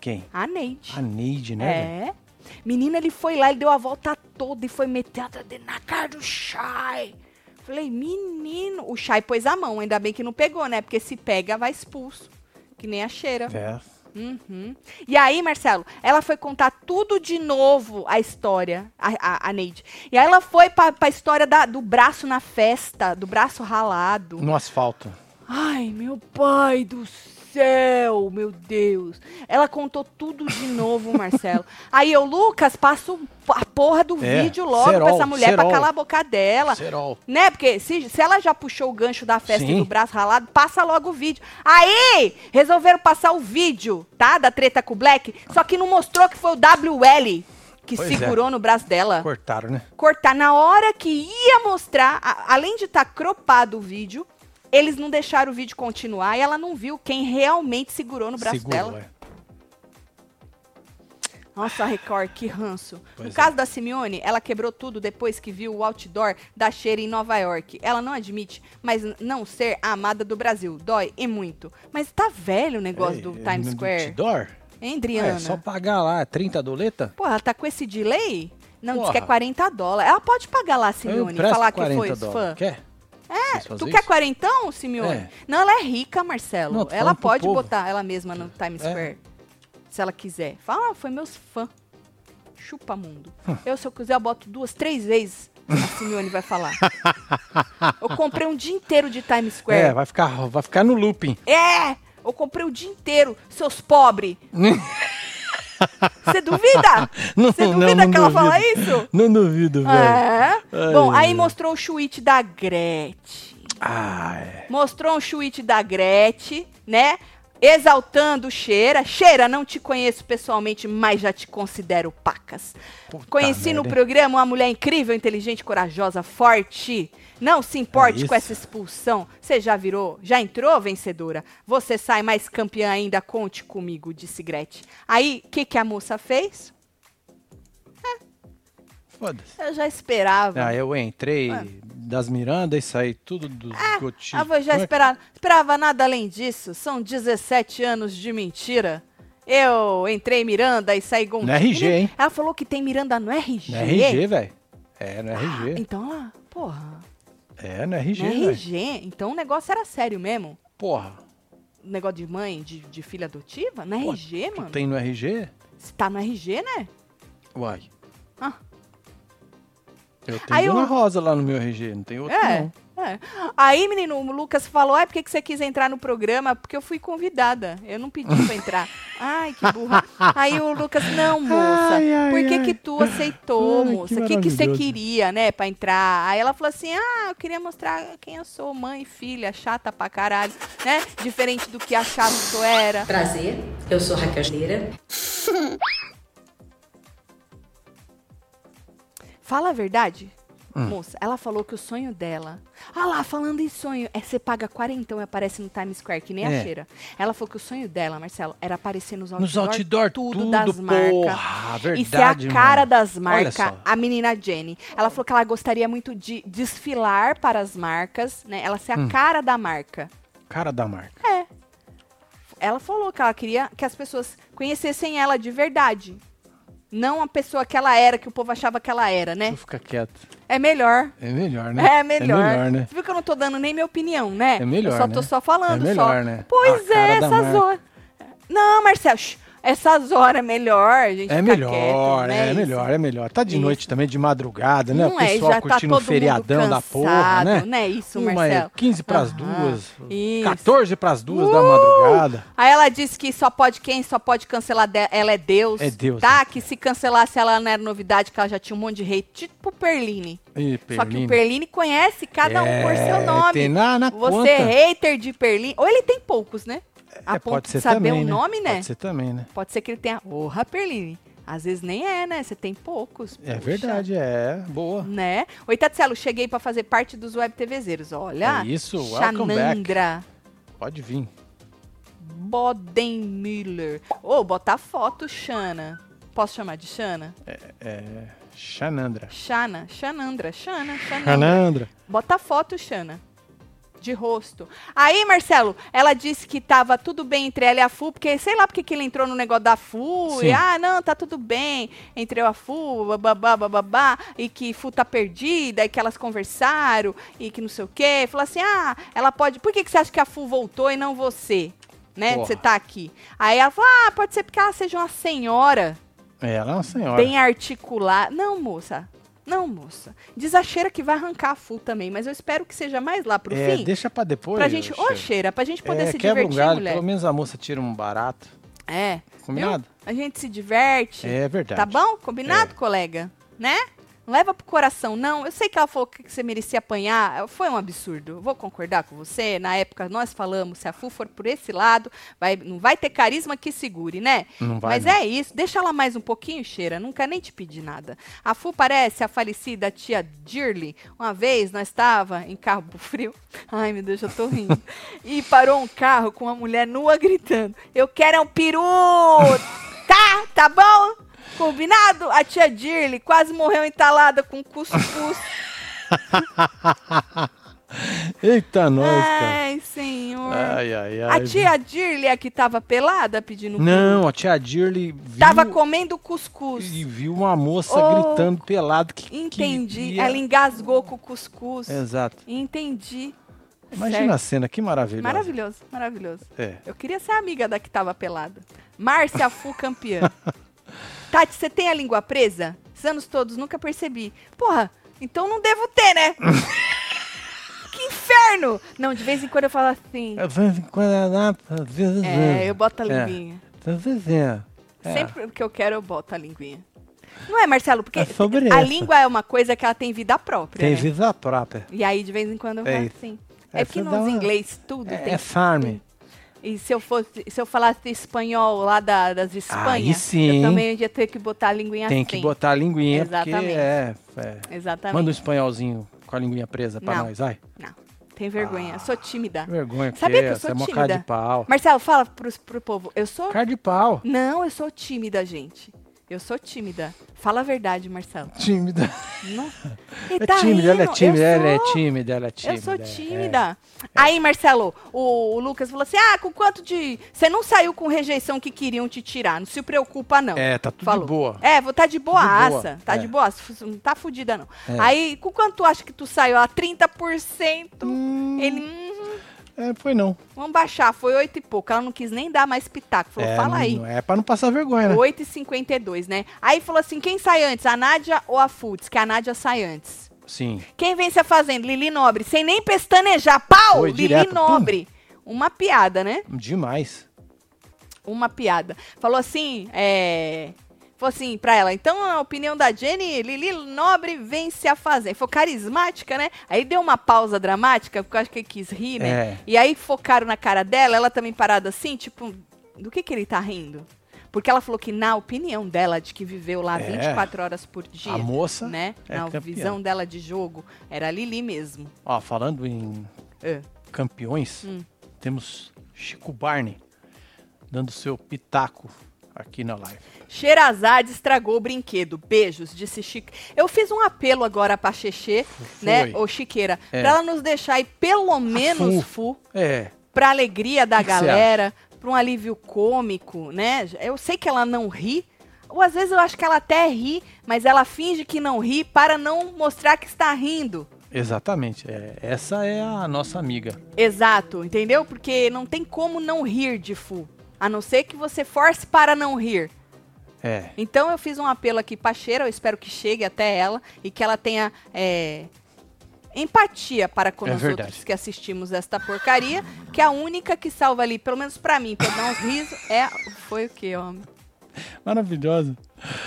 Quem? A Neide. A Neide, né? velho? É. Menina, ele foi lá, ele deu a volta toda e foi meter na cara do Shai. Falei, menino. O Shai pôs a mão, ainda bem que não pegou, né? Porque se pega, vai expulso. Que nem a cheira. É. Uhum. E aí, Marcelo, ela foi contar tudo de novo a história, a, a, a Neide. E aí ela foi pra, pra história da- do braço na festa, do braço ralado. No asfalto. Ai, meu pai do céu, meu Deus. Ela contou tudo de novo, Marcelo. Aí eu, Lucas, passo a porra do É, vídeo logo pra cerol, essa mulher pra cerol. calar a boca dela. Serol. Né? Porque se, se ela já puxou o gancho da festa Sim. e do braço ralado, passa logo o vídeo. Aí, resolveram passar o vídeo, tá? Da treta com o Black, só que não mostrou que foi o WL que Pois é. segurou no braço dela Cortaram, né? cortar na hora que ia mostrar, a- além de estar cropado o vídeo, eles não deixaram o vídeo continuar e ela não viu quem realmente segurou no braço dela. é. Nossa, Record, que ranço. Pois no é. caso da Simeone, ela quebrou tudo depois que viu o outdoor da Cheira em Nova York. Ela não admite, mas não ser a amada do Brasil. Dói e muito. Mas tá velho o negócio Ei, do Times Square. outdoor? Hein, Adriana? é só pagar lá 30 doleta? Porra, ela tá com esse delay? Não, diz Porra. que é 40 dólares. Ela pode pagar lá, Simeone, falar que 40 foi dólares. fã. Quer? É, tu quer isso? quarentão, Simeone? É. Não, ela é rica, Marcelo. Não, ela pode botar ela mesma no Times É. Square. Se ela quiser. Fala, ah, foi meus fãs. Chupa mundo. Hum. Eu, se eu quiser, eu boto duas, três vezes. A Simeone vai falar. eu comprei um dia inteiro de Times É, Square. vai ficar, vai ficar no looping. É! Eu comprei o dia inteiro, seus pobres. Você duvida? Não, Você não, duvida não que ela fala isso? Não duvido, velho. É. Ai, Bom, aí mostrou o tweet da Gretchen. Ah, é. Mostrou um tweet da Gretchen, né? Exaltando Cheira. Cheira, não te conheço pessoalmente, mas já te considero pacas. Puta Conheci no merda, hein? programa uma mulher incrível, inteligente, corajosa, forte. Não se importe É com essa expulsão. Você já virou, já entrou vencedora. Você sai mais campeã ainda, conte comigo, disse Gretchen. Aí, o que, que a moça fez? Foda-se. Eu já esperava. Ah, eu entrei Ah. Das Miranda e saí tudo dos gotinhos. Ah, eu já esperava, esperava nada além disso. São 17 anos de mentira. Eu entrei Miranda e saí com... No RG, hein? Ela falou que tem Miranda no RG. No RG, velho. É, no RG. Então ela, porra, É, no RG, no velho. RG. Então o negócio era sério mesmo. Porra. Negócio de mãe, de, de filha adotiva? No Pô, RG, Tu mano. tem no RG? Você tá no RG, né? Uai. Ah. Eu tenho Aí Dona Rosa lá no meu RG, não tem outro É, não. é. Aí, menino, o Lucas falou, ai, por que, que você quis entrar no programa? Porque eu fui convidada. Eu não pedi pra entrar. Ai, que burra. Aí o Lucas, não, moça, Ai, ai, por que ai. que tu aceitou, moça? O que que você queria, né, pra entrar? Aí ela falou assim, ah, eu queria mostrar quem eu sou, mãe, filha, chata pra caralho, né? Diferente do que achava que eu era. Prazer, eu sou Raquel Schneira. Fala a verdade. Hum. Moça, ela falou que o sonho dela. Ah lá, falando em sonho, é você paga 40 e aparece no Times Square, que nem a É. cheira. Ela falou que o sonho dela, Marcelo, era aparecer nos Nos outdoor, tudo, tudo, das marcas. E ser a cara mano. das marcas, a menina Jenny. Ela falou que ela gostaria muito de desfilar para as marcas, né? Ela Hum. ser a cara da marca. Cara da marca. Ela falou que ela queria que as pessoas conhecessem ela de verdade. Não a pessoa que ela era, que o povo achava que ela era, né? Deixa eu ficar quieto. É melhor. É melhor, né? É melhor. É melhor, né? Você viu que eu não tô dando nem minha opinião, né? É melhor, Eu só tô né? só falando, É só. melhor, né? Pois A é, essas horas. Não, Marcelo, shh, essas horas é melhor, a gente É melhor, quieto, né? é melhor, é melhor. Tá de Isso. noite também, de madrugada, né? Não o é, pessoal tá curtindo o todo feriadão mundo da porra, cansado, né? né? Isso, Uma Marcelo. é 15 pras duas, isso. 14 pras duas da Uh! madrugada. Aí ela disse que só pode quem só pode cancelar de- ela é Deus. É Deus, Tá? né? Que se cancelasse ela não era novidade, que ela já tinha um monte de hate, tipo o Perline. Ih, Só que Perline. o Perline conhece cada um por seu É, nome. Tem na, na Você conta. é hater de Perline. Ou ele tem poucos, né? A É, ponto pode de ser saber também, o né? nome, né? Pode ser também, né? Pode ser que ele tenha. Porra, Perline. Às vezes nem é, né? Você tem poucos. É poxa. verdade, é. Boa. Né? Oi, Tatselo, cheguei pra fazer parte dos Web TVzeiros. Olha. É isso. Xanandra. Pode vir. Bodenmiller. Ô, botar foto, Xana. Posso chamar de Xana? É. Xanandra. Xana. Xanandra. Xana. Xanandra. Xanandra. Bota foto, Xana. De rosto. Aí, Marcelo, ela disse que tava tudo bem entre ela e a Fu, porque sei lá porque que ele entrou no negócio da Fu. E, ah, não, tá tudo bem entre eu e a Fu, bababá, bababá, e que Fu tá perdida, e que elas conversaram, e que não sei o quê. Falou assim, ah, ela pode... Por que, que você acha que a Fu voltou e não você? Né? Porra. Você tá aqui. Aí ela falou, ah, pode ser porque ela seja uma senhora É, ela é uma senhora. bem articulada. Não, moça. Não, moça. Diz a cheira que vai arrancar a full também, mas eu espero que seja mais lá pro é, fim. deixa pra depois. pra gente. Ô, Cheira. cheira, pra gente poder é, se quebra um divertir, galho, mulher. pelo menos a moça tira um barato. É. Combinado? viu? A gente se diverte. É verdade. Tá bom? Combinado, É. colega? Né? Leva pro coração, não. Eu sei que ela falou que você merecia apanhar. Foi um absurdo. Vou concordar com você. Na época nós falamos, se a Fu for por esse lado, vai, não vai ter carisma que segure, né? Não vai, Mas não. é isso. Deixa ela mais um pouquinho, cheira. Nunca nem te pedi nada. A Fu parece a falecida tia Dirly. Uma vez nós estava em Cabo Frio. Ai, meu Deus, eu tô rindo. e parou um carro com uma mulher nua gritando: Eu quero é um peru! tá? Tá bom? Combinado? A tia Dirly quase morreu entalada com cuscuz. Eita, nós, cara. Ai, senhor. Ai, ai, ai. a tia Dirly é que tava pelada pedindo Não, a tia Dirly viu, Tava comendo cuscuz. e viu uma moça Oh, gritando pelado que Entendi. que Ela engasgou com o cuscuz. Exato. Entendi. Imagina Certo. a cena, que maravilhosa. Maravilhoso, maravilhoso. É. Eu queria ser amiga da que tava pelada. Márcia Fu campeã. Tati, você tem a língua presa? Esses anos todos, nunca percebi. Porra, então não devo ter, né? que inferno! Não, de vez em quando eu falo assim. É, eu boto a É. linguinha. É. Sempre que eu quero, eu boto a linguinha. Não é, Marcelo? Porque É sobre a língua é uma coisa que ela tem vida própria. Tem né? vida própria. E aí, de vez em quando, eu É falo isso. assim. É, É porque nos uma- inglês tudo É, tem. é farm. E se eu fosse, se eu falasse espanhol lá da, das Espanha, eu também ia ter que botar a linguinha Tem assim. que botar a linguinha, Exatamente. é, é. Exatamente. Manda um espanholzinho com a linguinha presa pra Não. nós, vai. Não, tem vergonha. Eu sou tímida. Que vergonha, Sabia que eu você sou é tímida? de pau. Marcelo, fala pro, pro povo. Eu sou. Cara de pau. Não, eu sou tímida, gente. Eu sou tímida. Fala a verdade, Marcelo. Tímida. Não. É tá tímida, ela é tímida, Eu ela é sou. tímida, ela é tímida. Eu sou é. tímida. Aí, Marcelo, o, o Lucas falou assim: ah, com quanto de. Você não saiu com rejeição que queriam te tirar. Não se preocupa, não. É, tá tudo Falou. de boa. É, vou tá de boaça. boa, Tá é. de boaça. Não tá fudida, não. É. Aí, com quanto tu acha que tu saiu? Ah, 30%. Hum, Ele. "Uhum, é, foi não. vamos baixar. Foi oito e pouco. Ela não quis nem dar mais pitaco. Falou, é, fala não- aí. não É pra não passar vergonha, né? 8,52, né? Aí falou assim: quem sai antes, a Nádia ou a Futs? Que a Nádia sai antes. Sim. Quem vence a Fazenda? Lili Nobre. Sem nem pestanejar. Pau! Foi Lili direto, pum. Nobre. Uma piada, né? Demais. Uma piada. Falou assim, é... Falou assim pra ela, então a opinião da Jenny, Lili Nobre vence a Fazenda. Foi carismática, né? Aí deu uma pausa dramática, porque eu acho que ele quis rir, né? É. E aí focaram na cara dela, ela também parada assim, tipo, do que que ele tá rindo? Porque ela falou que na opinião dela, de que viveu lá É. 24 horas por dia, A moça né? é na campeã. visão dela de jogo, era a Lili mesmo. Ó, falando em É. campeões, Hum. temos Chico Barney dando seu pitaco aqui na live. Xerazade estragou o brinquedo. Beijos, disse Chico. Eu fiz um apelo agora pra Xexê, né, ô Chiqueira, É. pra ela nos deixar aí pelo menos fu, É, pra alegria da Que que galera, pra um alívio cômico, né? Eu sei que ela não ri, ou às vezes eu acho que ela até ri, mas ela finge que não ri para não mostrar que está rindo. exatamente. É, essa é a nossa amiga. Exato, entendeu? Porque não tem como não rir de Fu, a não ser que você force para não rir. É, Então eu fiz um apelo aqui pra Cheira, eu espero que chegue até ela e que ela tenha é, empatia para com É nós verdade. outros que assistimos esta porcaria, que a única que salva ali, pelo menos pra mim, eu dar uns risos, é, foi o que, homem? maravilhosa.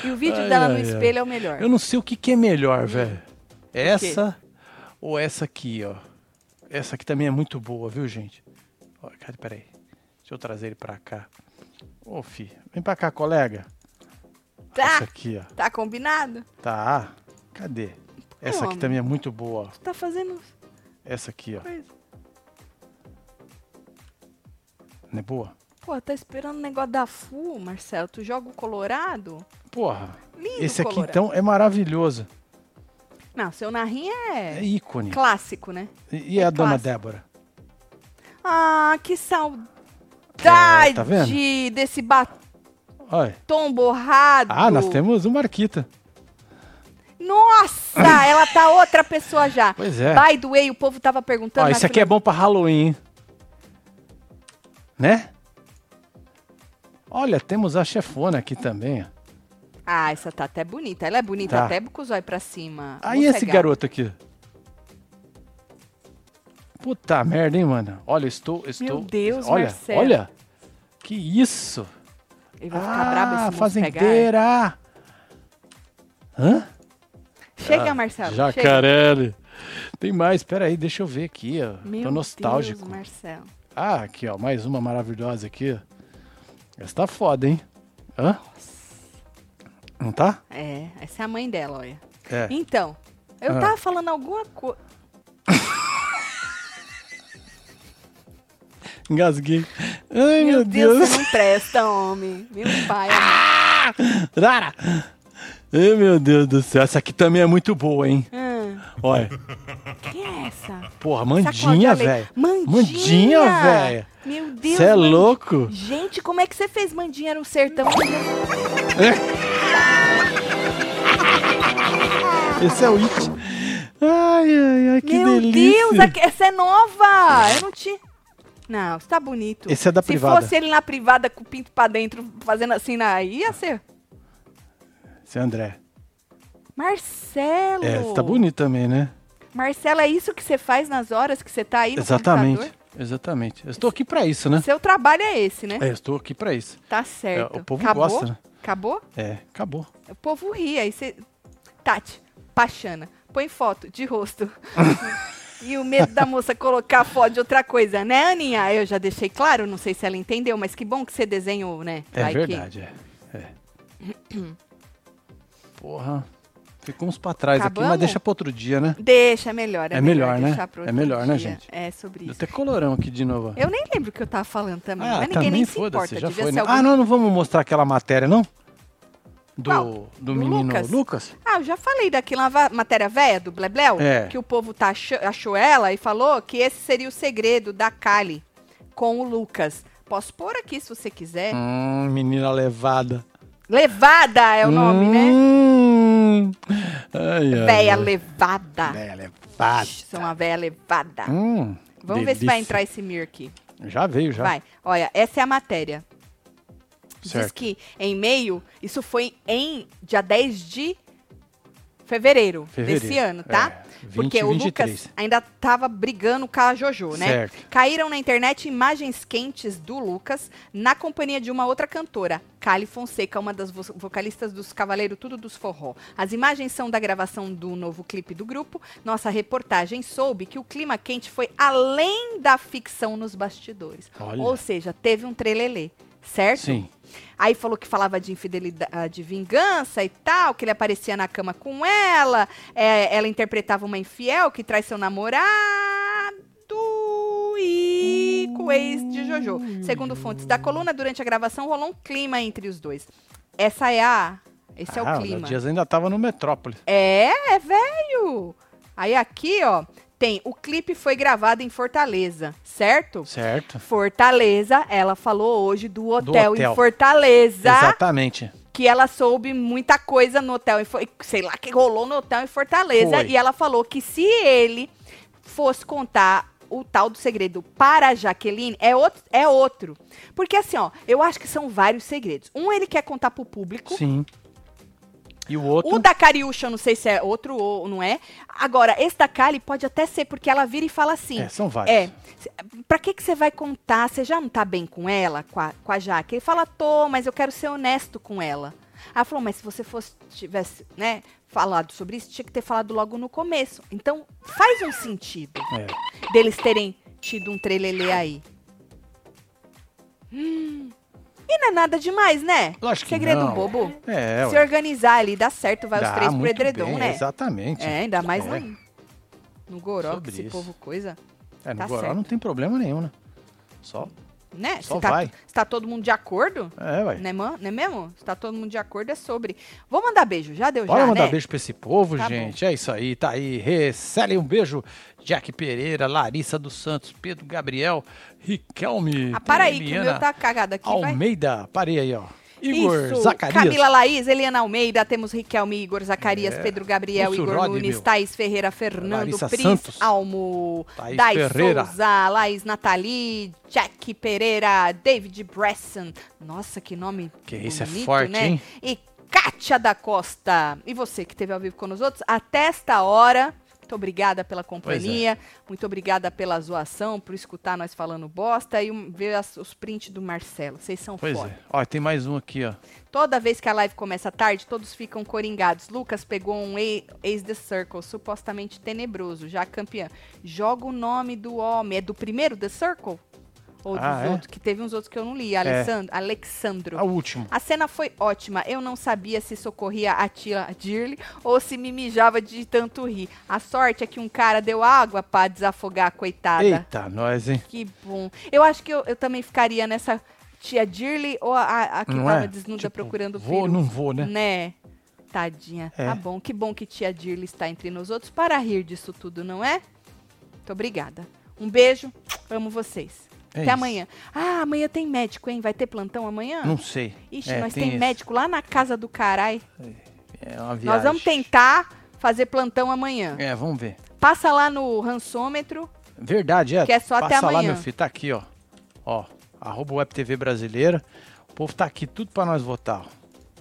E o vídeo Ai, dela no ai, ai. espelho é o melhor. Eu não sei o que, que é melhor, velho. Essa ou essa aqui, ó. Essa aqui também é muito boa, viu, gente? Ó? Peraí. Deixa eu trazer ele pra cá. Ô, fi, vem pra cá, colega. Tá, Essa aqui, ó. tá combinado? Tá. Cadê? Essa aqui também é muito boa. Tu tá fazendo Essa aqui, ó. coisa. Não é boa? Pô, tá esperando o negócio da Fu, Marcelo. Tu joga o Colorado? Porra. Lindo Esse aqui, Colorado. então, é maravilhoso. Não, seu Narrinha É é ícone. clássico, né? E, e a é dona clássico. Débora? Ah, que saudade É, tá vendo? desse batom borrado. Ah, nós temos uma Marquita. Nossa, ela tá outra pessoa já. Pois é. By the way, o povo tava perguntando. Ó, esse aqui é bom pra Halloween. Né? Olha, temos a chefona aqui também. Ah, essa tá até bonita. Ela é bonita Tá. até com o zóio pra cima. Aí é esse garoto aqui. Puta merda, hein, mano? Olha, eu estou, estou. Deus, olha, Marcelo. olha. Que isso? Ele vai ficar brabo esse ah, moço pegar. fazendeira. Hã? Chega, Marcelo. Chega. Jacaré. Tem mais, pera aí, deixa eu ver aqui, ó. Meu Tô nostálgico. Deus, Marcelo. Ah, aqui, ó, mais uma maravilhosa aqui. Essa tá foda, hein? Hã? Não tá? É, essa é a mãe dela, olha. É. Então, eu Ah. tava falando alguma coisa. Engasguei. Ai, Meu, meu, Deus, Deus. você não presta, homem. Meu pai. amor. Rara. Ai, meu Deus do céu. Essa aqui também é muito boa, hein? Hum, Olha. quem é essa? Porra, Mandinha, velho. Mandinha! Mandinha, velho. Meu Deus. Você é louco? Gente, como é que você fez Mandinha no sertão? Esse é o It. Ai, ai, ai, que Meu delícia. Deus, aqui- essa é nova. Eu não tinha... Não, você tá bonito. Esse é da Se privada. fosse ele na privada com o pinto pra dentro, fazendo assim, na... ia ser... Esse é André. Marcelo. É, você tá bonito também, né? Marcelo, é isso que você faz nas horas que você tá aí no Exatamente. computador? Exatamente. Eu estou aqui pra isso, né? Seu trabalho é esse, né? É, eu estou aqui pra isso. Tá certo. É, o povo Acabou? gosta, né? Acabou? É, acabou. O povo ri, aí você... Tati, Pachana, põe foto de rosto. E o medo da moça colocar foto de outra coisa, né, Aninha? Eu já deixei claro, não sei se ela entendeu, mas que bom que você desenhou, né? É Vai que- verdade, é. é. Porra. Ficou uns pra trás aqui, Acabamos? mas deixa pra outro dia, né? Deixa, é melhor. É, É melhor, né? deixar pro É melhor, né, dia. gente? É sobre Deu isso. até colorão aqui de novo. Eu nem lembro o que eu tava falando também, ah, mas ninguém também nem se importa. já foi. né? Ah, não, não vamos mostrar aquela matéria, não? Do, Qual? do, menino Lucas? Lucas? Ah, eu já falei daquela matéria velha do Blebleu, É. que o povo tá ach- achou ela e falou que esse seria o segredo da Kali com o Lucas. Posso pôr aqui se você quiser. Hum, menina levada. Levada é o nome, né? Hum. Ai, ai, Véia ai. levada. Véia levada. São uma véia levada. Hum, Vamos ver se vai delícia. entrar esse mir aqui. Já veio, já. Vai. Olha, essa é a matéria. Diz Certo. que em meio, isso foi em dia 10 de fevereiro, Fevereiro, desse ano, tá? é, 20 Porque o 23. Lucas ainda tava brigando com a Jojo, né? Certo. Caíram na internet imagens quentes do Lucas na companhia de uma outra cantora, Kali Fonseca, uma das vo- vocalistas dos Cavaleiro Tudo dos Forró. As imagens são da gravação do novo clipe do grupo. Nossa reportagem soube que o clima quente foi além da ficção nos bastidores. Olha. Ou seja, teve um trelelê, certo? Sim. Aí falou que falava de infidelidade, de vingança e tal, que ele aparecia na cama com ela, é, ela interpretava uma infiel que traz seu namorado e com o ex de Jojo. Segundo fontes da coluna, durante a gravação rolou um clima entre os dois. Essa é a. Esse é ah, o clima. Léo Dias ainda tava no Metrópolis. É, é velho. Aí aqui, ó, tem o clipe foi gravado em Fortaleza, certo? Certo. Fortaleza, ela falou hoje do hotel, hotel. em Fortaleza, Exatamente. que ela soube muita coisa no hotel, sei lá, que rolou no hotel em Fortaleza, Foi. e ela falou que se ele fosse contar o tal do segredo para a Jaqueline, é outro, é outro. Porque assim, ó, eu acho que são vários segredos. Um ele quer contar pro público, Sim. E o outro. o da Cariúcha, eu não sei se é outro ou não é. Agora, esse da Kali pode até ser, porque ela vira e fala assim. É, são vários. É. Pra que que você vai contar? Você já não tá bem com ela, com a, com a Jaque? Ele fala, tô, mas eu quero ser honesto com ela. Ela falou, mas se você fosse, tivesse, né, falado sobre isso, tinha que ter falado logo no começo. Então, faz um sentido É. deles terem tido um trelelê aí. Hum. E não é nada demais, né? Lógico que Segredo não. bobo. É, Se ué. organizar ali, dá certo, vai os Dá três pro muito edredom, bem, né? Exatamente. É, ainda mais É. no, no goró, Sobre esse isso. povo coisa. É, no Tá Goró certo. não tem problema nenhum, né? Só. Né? Só Se tá, vai. se tá todo mundo de acordo, É, ué. né, man- não é mesmo? Se tá todo mundo de acordo, é sobre. Vou mandar beijo, já deu Bora já, mandar né? beijo pra esse povo, Tá gente. É isso aí, tá aí. Recele um beijo. Jack Pereira, Larissa dos Santos, Pedro Gabriel, Riquelme. Ah, para aí, que o meu tá cagado aqui, vai. Almeida, parei aí, ó. Igor Isso, Zacarias. Camila Laís, Eliana Almeida, temos Riquelme, Igor Zacarias, É. Pedro Gabriel, Russo Igor Rod, Nunes, meu. Thaís Ferreira, Fernando, Larissa Pris Santos. Almo, Thaís Ferreira. Souza, Laís Nathalie, Jack Pereira, David Bresson. Nossa, que nome Que isso é bonito, forte, né? hein? E Kátia da Costa. E você que esteve ao vivo com os outros, até esta hora. Muito obrigada pela companhia, muito obrigada pela zoação, por escutar nós falando bosta e ver as- os prints do Marcelo. Vocês são Pois foda. é. Ó, tem mais um aqui, ó. Toda vez que a live começa tarde, todos ficam coringados. Lucas pegou um Ace the Circle, supostamente tenebroso, já campeão. Joga o nome do homem. É do primeiro The Circle? Ou dos Ah, é? outros? Que teve uns outros que eu não li. Alessandro. Alexandro. A último. A cena foi ótima. Eu não sabia se socorria a tia Dirly ou se me mijava de tanto rir. A sorte é que um cara deu água pra desafogar a coitada. Eita, nós, hein? Que bom. Eu acho que eu, eu também ficaria nessa tia Dirly ou a, a que Não tava é? desnuda Tipo, procurando o Vou, peru. não vou, né? Né? Tadinha. É. Tá bom. Que bom que tia Dirly está entre nós outros para rir disso tudo, não é? Muito obrigada. Um beijo. Amo vocês. É Até isso. amanhã. Ah, amanhã tem médico, hein? Vai ter plantão amanhã? Não sei. Ixi, É, nós tem, esse. médico lá na casa do carai. É uma viagem. Nós vamos tentar fazer plantão amanhã. É, vamos ver. Passa lá no rançômetro. Verdade, é. Que é só até Passa lá, amanhã. meu filho. Tá aqui, ó. Ó, arroba Web TV Brasileira. O povo tá aqui tudo pra nós votar.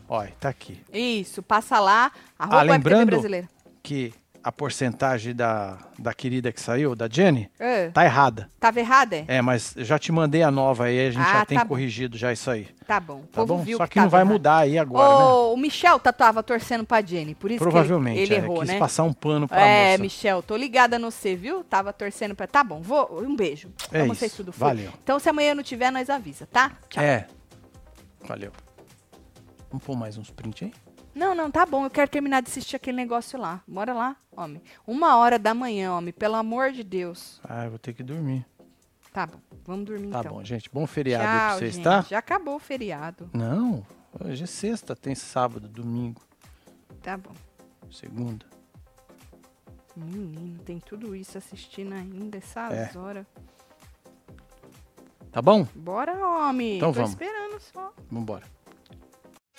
ó. Tá aqui. Isso, passa lá. Arroba Ah, Web TV lembrando brasileira. que a porcentagem da, da querida que saiu, da Jenny, É. tá errada. Tava errada, é? É, mas eu já te mandei a nova aí, a gente Ah, já tem tá corrigido já isso aí. Tá bom. Tá bom? Só que, tava não vai errado. mudar aí agora, né? Ô, o Michel tava torcendo pra Jenny, por isso Provavelmente. que ele, ele é, errou, quis né? passar um pano pra É, moça. Michel, tô ligada no você, viu? Tava torcendo pra. Tá bom, vou. Um beijo. É Pra vocês isso, tudo foi. valeu. Então, se amanhã não tiver, nós avisa, tá? Tchau. É. Valeu. Vamos pôr mais uns print aí? Não, não, tá bom. Eu quero terminar de assistir aquele negócio lá. Bora lá, homem. Uma hora da manhã, homem. Pelo amor de Deus. Ah, eu vou ter que dormir. Tá bom. Vamos dormir Tá então. bom, gente. Bom feriado aí Tchau, pra vocês, gente. tá? Já acabou o feriado. Não, hoje é sexta, tem sábado, domingo, Tá bom. segunda. Menino, tem tudo isso assistindo ainda essas É. horas. Tá bom? Bora, homem. Então Tô vamos. esperando só. Vambora.